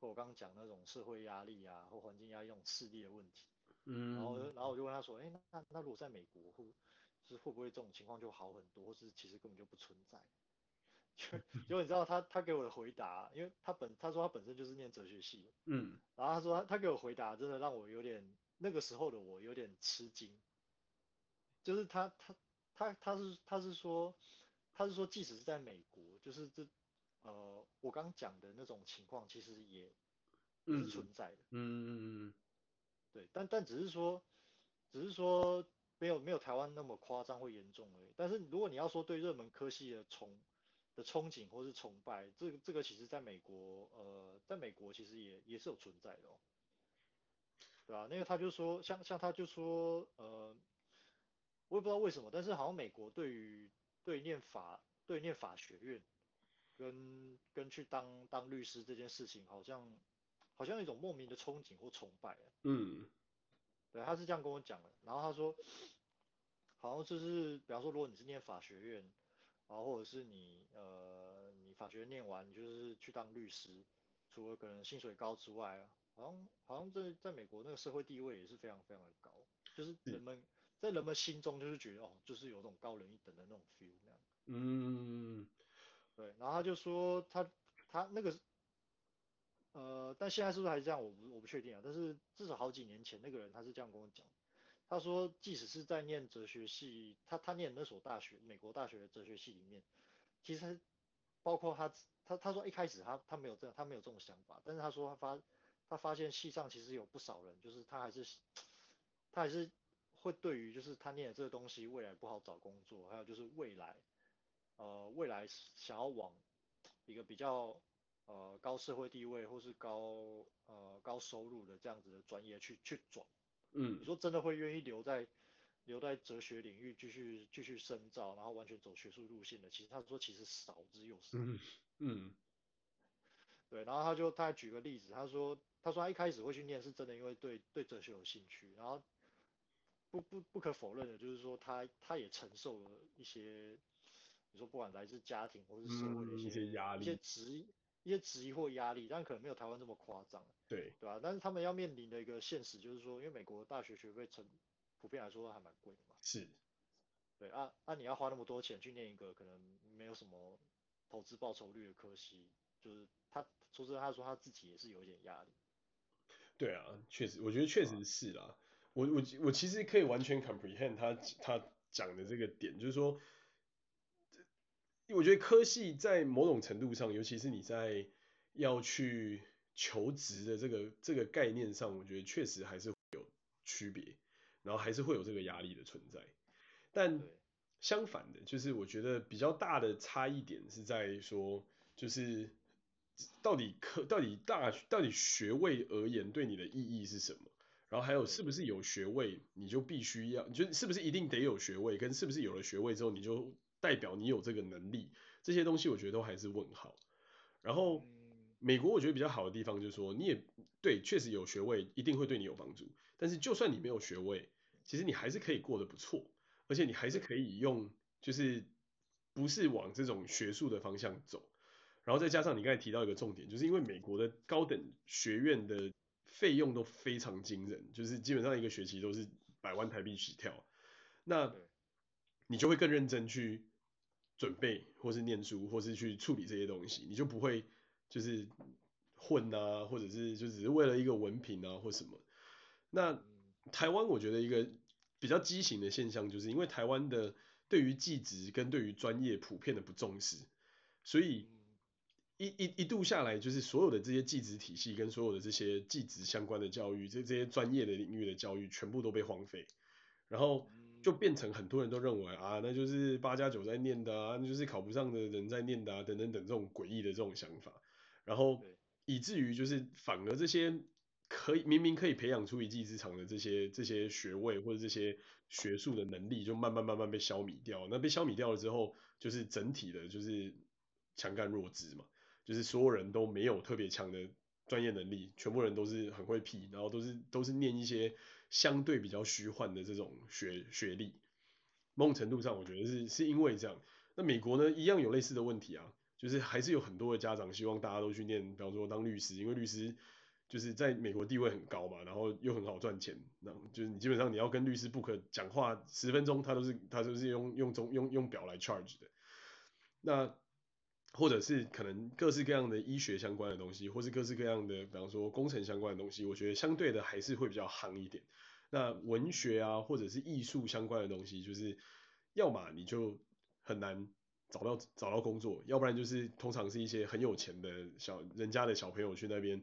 我刚刚讲那种社会压力啊，或环境压力、这种势力的问题，嗯，然后然后我就问他说，哎、欸，那那如果在美国会，就是会不会这种情况就好很多，或是其实根本就不存在？就 就你知道他他给我的回答，因为他本他说他本身就是念哲学系，嗯，然后他说他他给我回答真的让我有点那个时候的我有点吃惊，就是他他他他是他是说他是说即使是在美国，就是这。呃，我刚讲的那种情况其实也是存在的，嗯嗯嗯嗯，对，但但只是说，只是说没有没有台湾那么夸张或严重而已。但是如果你要说对热门科系的崇的憧憬或是崇拜，这个这个其实在美国，呃，在美国其实也也是有存在的哦，对吧？那个他就说，像像他就说，呃，我也不知道为什么，但是好像美国对于对念法对念法学院。跟跟去当当律师这件事情，好像好像有一种莫名的憧憬或崇拜。嗯，对，他是这样跟我讲的。然后他说，好像就是，比方说，如果你是念法学院，然后或者是你呃，你法学院念完，你就是去当律师，除了可能薪水高之外，好像好像在在美国那个社会地位也是非常非常的高，就是人们在人们心中就是觉得哦，就是有种高人一等的那种 feel 那样。嗯。对，然后他就说他他那个，呃，但现在是不是还是这样？我不我不确定啊。但是至少好几年前那个人他是这样跟我讲，他说即使是在念哲学系，他他念那所大学，美国大学的哲学系里面，其实包括他他他说一开始他他没有这样，他没有这种想法，但是他说他发他发现系上其实有不少人，就是他还是他还是会对于就是他念的这个东西未来不好找工作，还有就是未来。呃，未来想要往一个比较呃高社会地位或是高呃高收入的这样子的专业去去转，嗯，你说真的会愿意留在留在哲学领域继续继续深造，然后完全走学术路线的，其实他说其实少之又少，嗯嗯，对，然后他就他还举个例子，他说他说他一开始会去念是真的因为对对哲学有兴趣，然后不不不可否认的就是说他他也承受了一些。你说不管来自家庭或是社会的一些、压力、一些质疑、一些质疑或压力，但可能没有台湾这么夸张，对对吧？但是他们要面临的一个现实就是说，因为美国大学学费成普遍来说还蛮贵的嘛，是，对啊啊，你要花那么多钱去念一个可能没有什么投资报酬率的科系，就是他说实话，他说他自己也是有一点压力。对啊，确实，我觉得确实是啦。我我我其实可以完全 comprehend 他他讲的这个点，就是说。我觉得科系在某种程度上，尤其是你在要去求职的这个这个概念上，我觉得确实还是会有区别，然后还是会有这个压力的存在。但相反的，就是我觉得比较大的差异点是在说，就是到底科到底大到底学位而言对你的意义是什么？然后还有是不是有学位你就必须要，就是不是一定得有学位，跟是不是有了学位之后你就代表你有这个能力，这些东西我觉得都还是问号。然后美国我觉得比较好的地方就是说，你也对，确实有学位一定会对你有帮助，但是就算你没有学位，其实你还是可以过得不错。而且你还是可以用，就是不是往这种学术的方向走，然后再加上你刚才提到一个重点，就是因为美国的高等学院的费用都非常惊人，就是基本上一个学期都是百万台币起跳，那你就会更认真去准备，或是念书，或是去处理这些东西，你就不会就是混啊，或者是就只是为了一个文凭啊或什么。那台湾我觉得一个。比较畸形的现象，就是因为台湾的对于技职跟对于专业普遍的不重视，所以一一一度下来，就是所有的这些技职体系跟所有的这些技职相关的教育，这这些专业的领域的教育，全部都被荒废，然后就变成很多人都认为啊，那就是八加九在念的啊，那就是考不上的人在念的啊，等等等这种诡异的这种想法，然后以至于就是反而这些。可以明明可以培养出一技之长的这些这些学位或者这些学术的能力，就慢慢慢慢被消弭掉。那被消弭掉了之后，就是整体的就是强干弱枝嘛，就是所有人都没有特别强的专业能力，全部人都是很会屁，然后都是都是念一些相对比较虚幻的这种学学历。某种程度上，我觉得是是因为这样。那美国呢，一样有类似的问题啊，就是还是有很多的家长希望大家都去念，比方说当律师，因为律师。就是在美国地位很高嘛，然后又很好赚钱，那就是你基本上你要跟律师 book 讲话十分钟，他都是他都是用用中用用表来 charge 的。那或者是可能各式各样的医学相关的东西，或是各式各样的，比方说工程相关的东西，我觉得相对的还是会比较夯一点。那文学啊，或者是艺术相关的东西，就是要么你就很难找到找到工作，要不然就是通常是一些很有钱的小人家的小朋友去那边。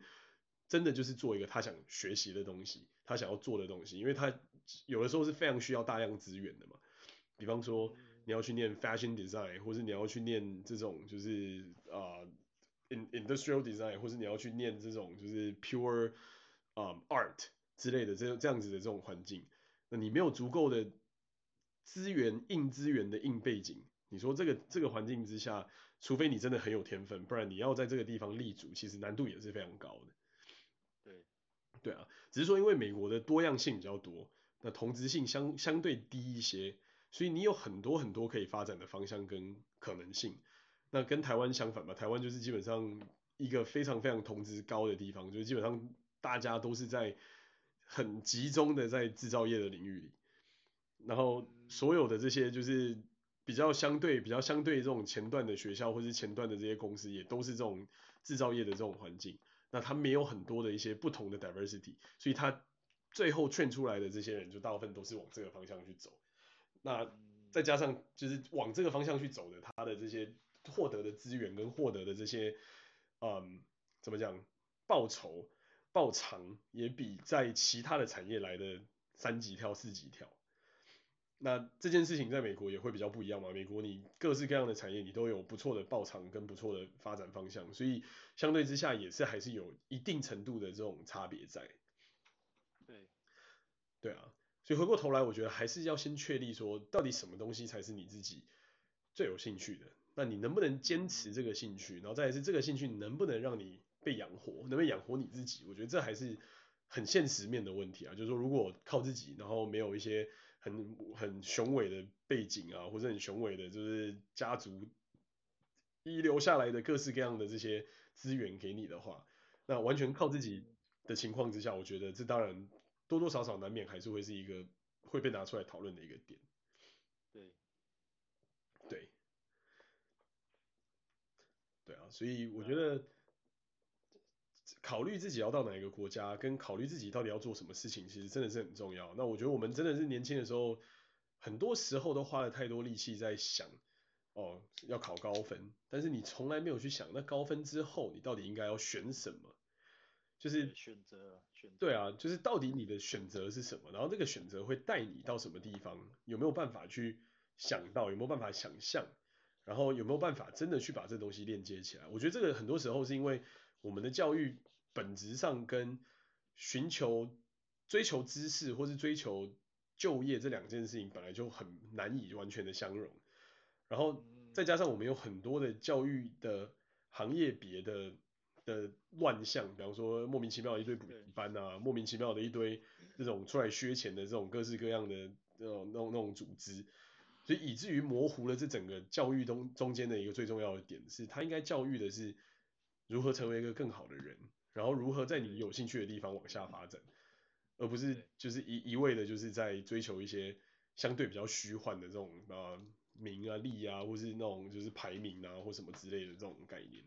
真的就是做一个他想学习的东西，他想要做的东西，因为他有的时候是非常需要大量资源的嘛。比方说你要去念 fashion design，或是你要去念这种就是啊、uh, in industrial design，或是你要去念这种就是 pure 啊、um, art 之类的这这样子的这种环境，那你没有足够的资源硬资源的硬背景，你说这个这个环境之下，除非你真的很有天分，不然你要在这个地方立足，其实难度也是非常高的。对对啊，只是说因为美国的多样性比较多，那同质性相相对低一些，所以你有很多很多可以发展的方向跟可能性。那跟台湾相反吧，台湾就是基本上一个非常非常同质高的地方，就是基本上大家都是在很集中的在制造业的领域里，然后所有的这些就是比较相对比较相对这种前段的学校或是前段的这些公司，也都是这种制造业的这种环境。那他没有很多的一些不同的 diversity，所以他最后劝出来的这些人，就大部分都是往这个方向去走。那再加上就是往这个方向去走的，他的这些获得的资源跟获得的这些，嗯，怎么讲，报酬报偿也比在其他的产业来的三级跳四级跳。那这件事情在美国也会比较不一样嘛？美国你各式各样的产业你都有不错的报偿跟不错的发展方向，所以相对之下也是还是有一定程度的这种差别在。对，对啊，所以回过头来，我觉得还是要先确立说，到底什么东西才是你自己最有兴趣的？那你能不能坚持这个兴趣？然后再来是这个兴趣能不能让你被养活，能不能养活你自己？我觉得这还是很现实面的问题啊。就是说，如果靠自己，然后没有一些很很雄伟的背景啊，或者很雄伟的，就是家族遗留下来的各式各样的这些资源给你的话，那完全靠自己的情况之下，我觉得这当然多多少少难免还是会是一个会被拿出来讨论的一个点。对，对，对啊，所以我觉得考虑自己要到哪一个国家，跟考虑自己到底要做什么事情，其实真的是很重要。那我觉得我们真的是年轻的时候，很多时候都花了太多力气在想，哦要考高分，但是你从来没有去想那高分之后你到底应该要选什么，就是选择，选择，对啊，就是到底你的选择是什么，然后这个选择会带你到什么地方，有没有办法去想到，有没有办法想象，然后有没有办法真的去把这东西链接起来？我觉得这个很多时候是因为我们的教育本质上跟寻求、追求知识或是追求就业这两件事情本来就很难以完全的相融，然后再加上我们有很多的教育的行业别的的乱象，比方说莫名其妙的一堆补习班啊，莫名其妙的一堆这种出来削钱的这种各式各样的那种那种那种组织，所以以至于模糊了这整个教育中中间的一个最重要的点是，他应该教育的是如何成为一个更好的人。然后如何在你有兴趣的地方往下发展，而不是就是一一味的就是在追求一些相对比较虚幻的这种啊名啊利啊，或是那种就是排名啊或什么之类的这种概念。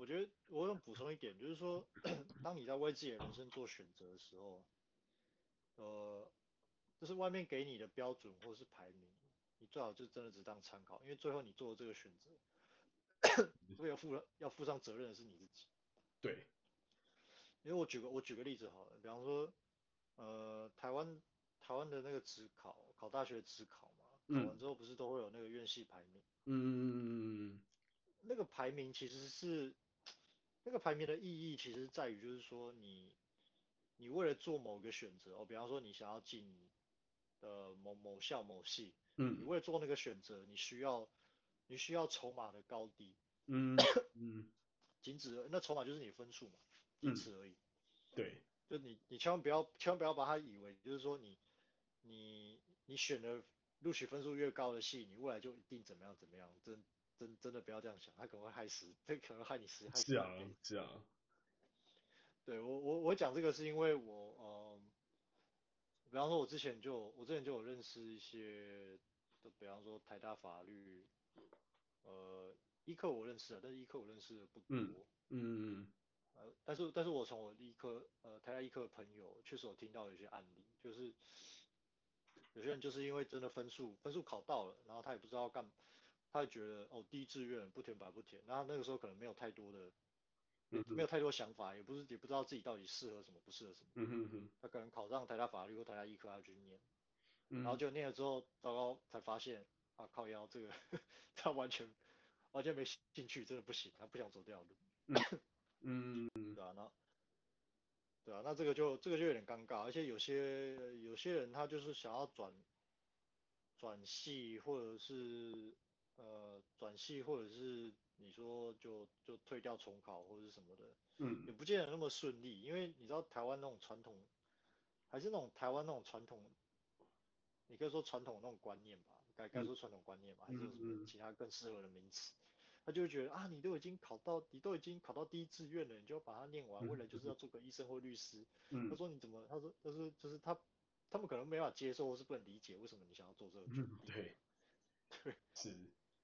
嗯，我觉得我想补充一点，就是说，当你在为自己的人生做选择的时候，呃，就是外面给你的标准或是排名，你最好就真的只当参考，因为最后你做的这个选择。所 以要负要负上责任的是你自己。对，因为我举个我举个例子好了，比方说，呃，台湾台湾的那个职考，考大学职考嘛，考完之后不是都会有那个院系排名？嗯，那个排名其实是，那个排名的意义其实在于就是说你你为了做某个选择哦，比方说你想要进呃某某校某系，嗯，你为了做那个选择，你需要。你需要筹码的高低，嗯嗯，仅止那筹码就是你分数嘛，仅此而已。对，就你你千万不要千万不要把它以为就是说你你你选的录取分数越高的系，你未来就一定怎么样怎么样，真真真的不要这样想，他可能会害死，这 可能害你死。是啊是啊，对我我我讲这个是因为我呃，比方说我之前就我之前就有认识一些，就比方说台大法律。呃，医科我认识了，但是医科我认识的不多。嗯嗯嗯。呃，但是但是我从我医科呃台大医科的朋友确实有听到有些案例，就是有些人就是因为真的分数分数考到了，然后他也不知道干，他就觉得哦第一志愿不填白不填，然后那个时候可能没有太多的，嗯、没有太多想法，也不是也不知道自己到底适合什么不适合什么。嗯哼哼。他可能考上台大法律或台大医科，他去念，嗯、然后就念了之后，糟糕才发现。啊靠腰这个 他完全完全没兴趣，真的不行，他不想走这条路。嗯嗯，对啊，那对啊，那这个就这个就有点尴尬，而且有些有些人他就是想要转转系，或者是呃转系，或者是你说就就退掉重考或者是什么的，嗯，也不见得那么顺利，因为你知道台湾那种传统，还是那种台湾那种传统，你可以说传统那种观念吧。该该说传统观念吧，还是有什么其他更适合的名词？他就会觉得啊，你都已经考到，你都已经考到第一志愿了，你就把它念完，未来就是要做个医生或律师。他说你怎么？他说他说就是他他们可能没法接受或是不能理解为什么你想要做这个决定。对，对，是。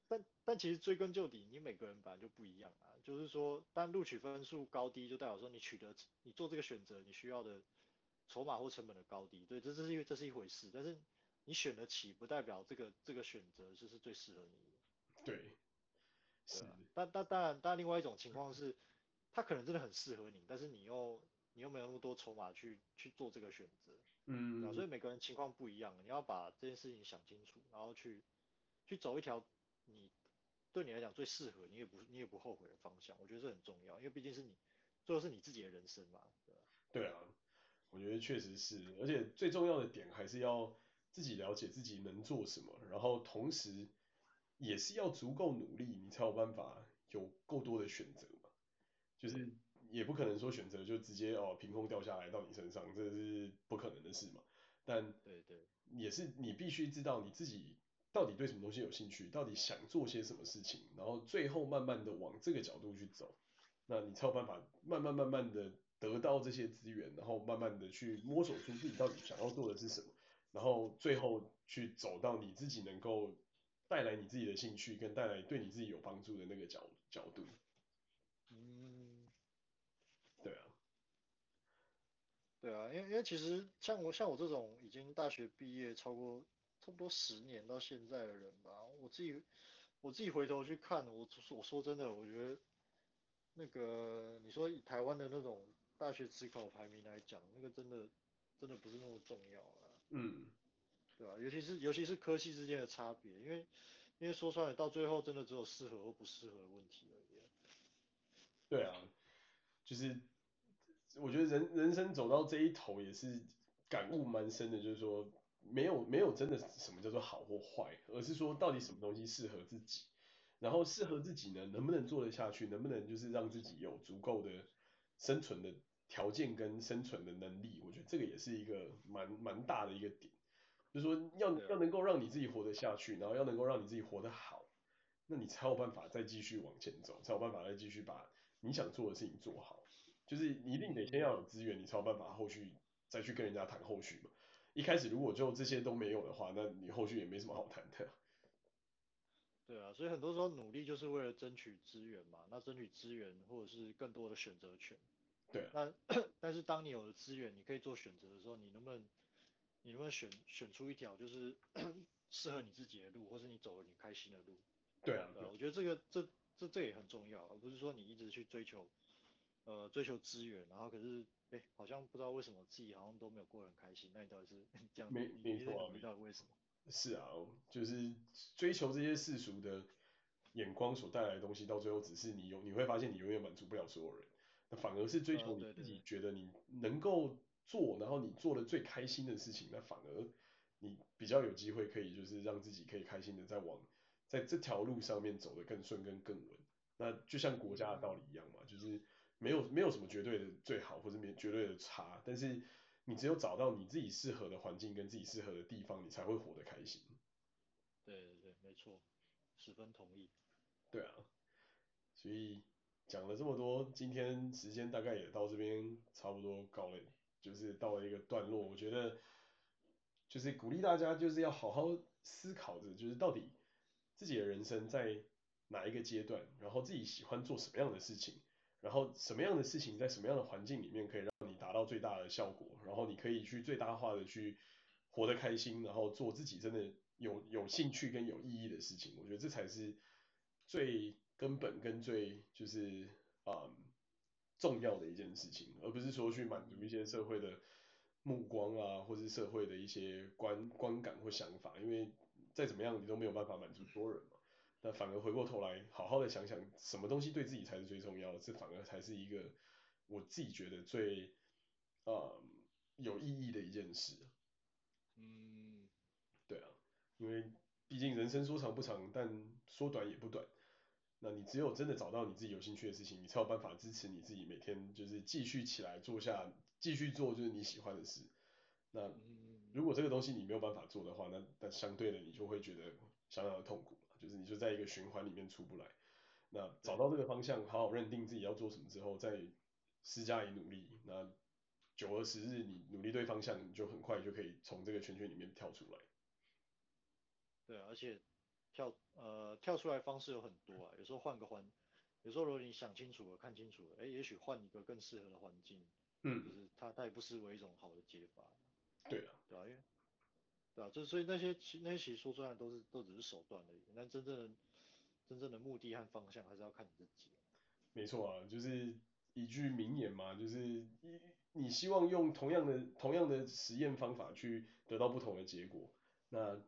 但但其实追根究底，你每个人本来就不一样啊。就是说，但录取分数高低就代表说你取得你做这个选择你需要的筹码或成本的高低。对，这这是因为这是一回事，但是。你选得起，不代表这个这个选择就是最适合你的。对，对是。但但当然，但另外一种情况是，他可能真的很适合你，但是你又你又没有那么多筹码去去做这个选择。嗯。所以每个人情况不一样，你要把这件事情想清楚，然后去去走一条你对你来讲最适合，你也不你也不后悔的方向。我觉得这很重要，因为毕竟是你最后是你自己的人生嘛。对吧？对啊，我觉得确实是，而且最重要的点还是要。自己了解自己能做什么，然后同时也是要足够努力，你才有办法有够多的选择嘛。就是也不可能说选择就直接哦凭空掉下来到你身上，这是不可能的事嘛。但对对，也是你必须知道你自己到底对什么东西有兴趣，到底想做些什么事情，然后最后慢慢的往这个角度去走，那你才有办法慢慢慢慢的得到这些资源，然后慢慢的去摸索出自己到底想要做的是什么。然后最后去走到你自己能够带来你自己的兴趣，跟带来对你自己有帮助的那个角角度。嗯，对啊，对啊，因为因为其实像我像我这种已经大学毕业超过差不多十年到现在的人吧。我自己我自己回头去看，我我说真的，我觉得那个你说以台湾的那种大学职考排名来讲，那个真的真的不是那么重要了。嗯，对吧？尤其是尤其是科系之间的差别，因为因为说出来到最后真的只有适合或不适合的问题而已。对啊，就是我觉得人人生走到这一头也是感悟蛮深的，就是说没有没有真的什么叫做好或坏，而是说到底什么东西适合自己，然后适合自己呢，能不能做得下去，能不能就是让自己有足够的生存的条件跟生存的能力，我觉得这个也是一个蛮蛮大的一个点，就是说要要能够让你自己活得下去，然后要能够让你自己活得好，那你才有办法再继续往前走，才有办法再继续把。你想做的事情做好，就是你一定得先要有资源，你才有办法后续再去跟人家谈后续嘛。一开始如果就这些都没有的话，那你后续也没什么好谈的。对啊，所以很多时候努力就是为了争取资源嘛。那争取资源或者是更多的选择权。对啊。那 但是当你有了资源，你可以做选择的时候，你能不能你能不能选选出一条就是 适合你自己的路，或是你走了你开心的路？对啊。对啊，我觉得这个这。这这也很重要，而不是说你一直去追求，呃，追求资源，然后可是，哎，好像不知道为什么自己好像都没有过得很开心，那你到底是 这样？没没错啊，你到底为什么？是啊，就是追求这些世俗的眼光所带来的东西，到最后只是你有，你会发现你永远满足不了所有人，那反而是追求你自己觉得你能够做，然后你做的最开心的事情，那反而你比较有机会可以就是让自己可以开心的在往。在这条路上面走得更顺跟更稳，那就像国家的道理一样嘛，就是没有没有什么绝对的最好或者没绝对的差，但是你只有找到你自己适合的环境跟自己适合的地方，你才会活得开心。对对对，没错，十分同意。对啊，所以讲了这么多，今天时间大概也到这边差不多告了，就是到了一个段落，我觉得就是鼓励大家就是要好好思考着，就是到底。自己的人生在哪一个阶段，然后自己喜欢做什么样的事情，然后什么样的事情在什么样的环境里面可以让你达到最大的效果，然后你可以去最大化的去活得开心，然后做自己真的有有兴趣跟有意义的事情。我觉得这才是最根本跟最就是啊、嗯、重要的一件事情，而不是说去满足一些社会的目光啊，或是社会的一些观观感或想法，因为。再怎么样，你都没有办法满足所有人嘛。那反而回过头来，好好的想想，什么东西对自己才是最重要的，这反而才是一个我自己觉得最呃有意义的一件事。嗯，对啊，因为毕竟人生说长不长，但说短也不短。那你只有真的找到你自己有兴趣的事情，你才有办法支持你自己每天就是继续起来做下，继续做就是你喜欢的事。那。如果这个东西你没有办法做的话，那那相对的你就会觉得相当的痛苦，就是你就在一个循环里面出不来。那找到这个方向，好好认定自己要做什么之后，再施加以努力。那久而时日，你努力对方向，你就很快就可以从这个圈圈里面跳出来。对，而且跳呃跳出来方式有很多啊，有时候换个环，有时候如果你想清楚了、看清楚了，哎，也许换一个更适合的环境，嗯，就是它它也不失为一种好的解法。对啊，对啊，因为，对啊，就所以那些其那些其实说出来都是都只是手段而已，但真正的真正的目的和方向还是要看你自己。没错啊，就是一句名言嘛，就是你你希望用同样的同样的实验方法去得到不同的结果，那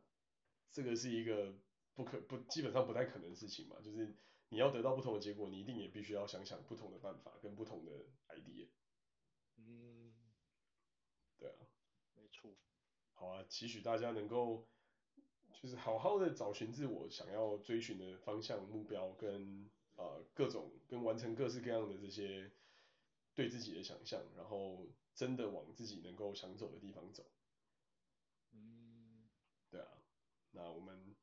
这个是一个不可不基本上不太可能的事情嘛，就是你要得到不同的结果，你一定也必须要想想不同的办法跟不同的 idea。嗯。对啊。好啊，期许大家能够就是好好的找寻自我想要追寻的方向、目标跟呃各种跟完成各式各样的这些对自己的想象，然后真的往自己能够想走的地方走。嗯，对啊，那我们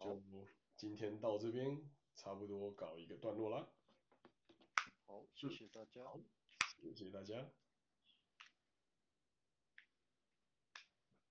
就今天到这边差不多搞一个段落啦。好，谢谢大家。谢谢大家。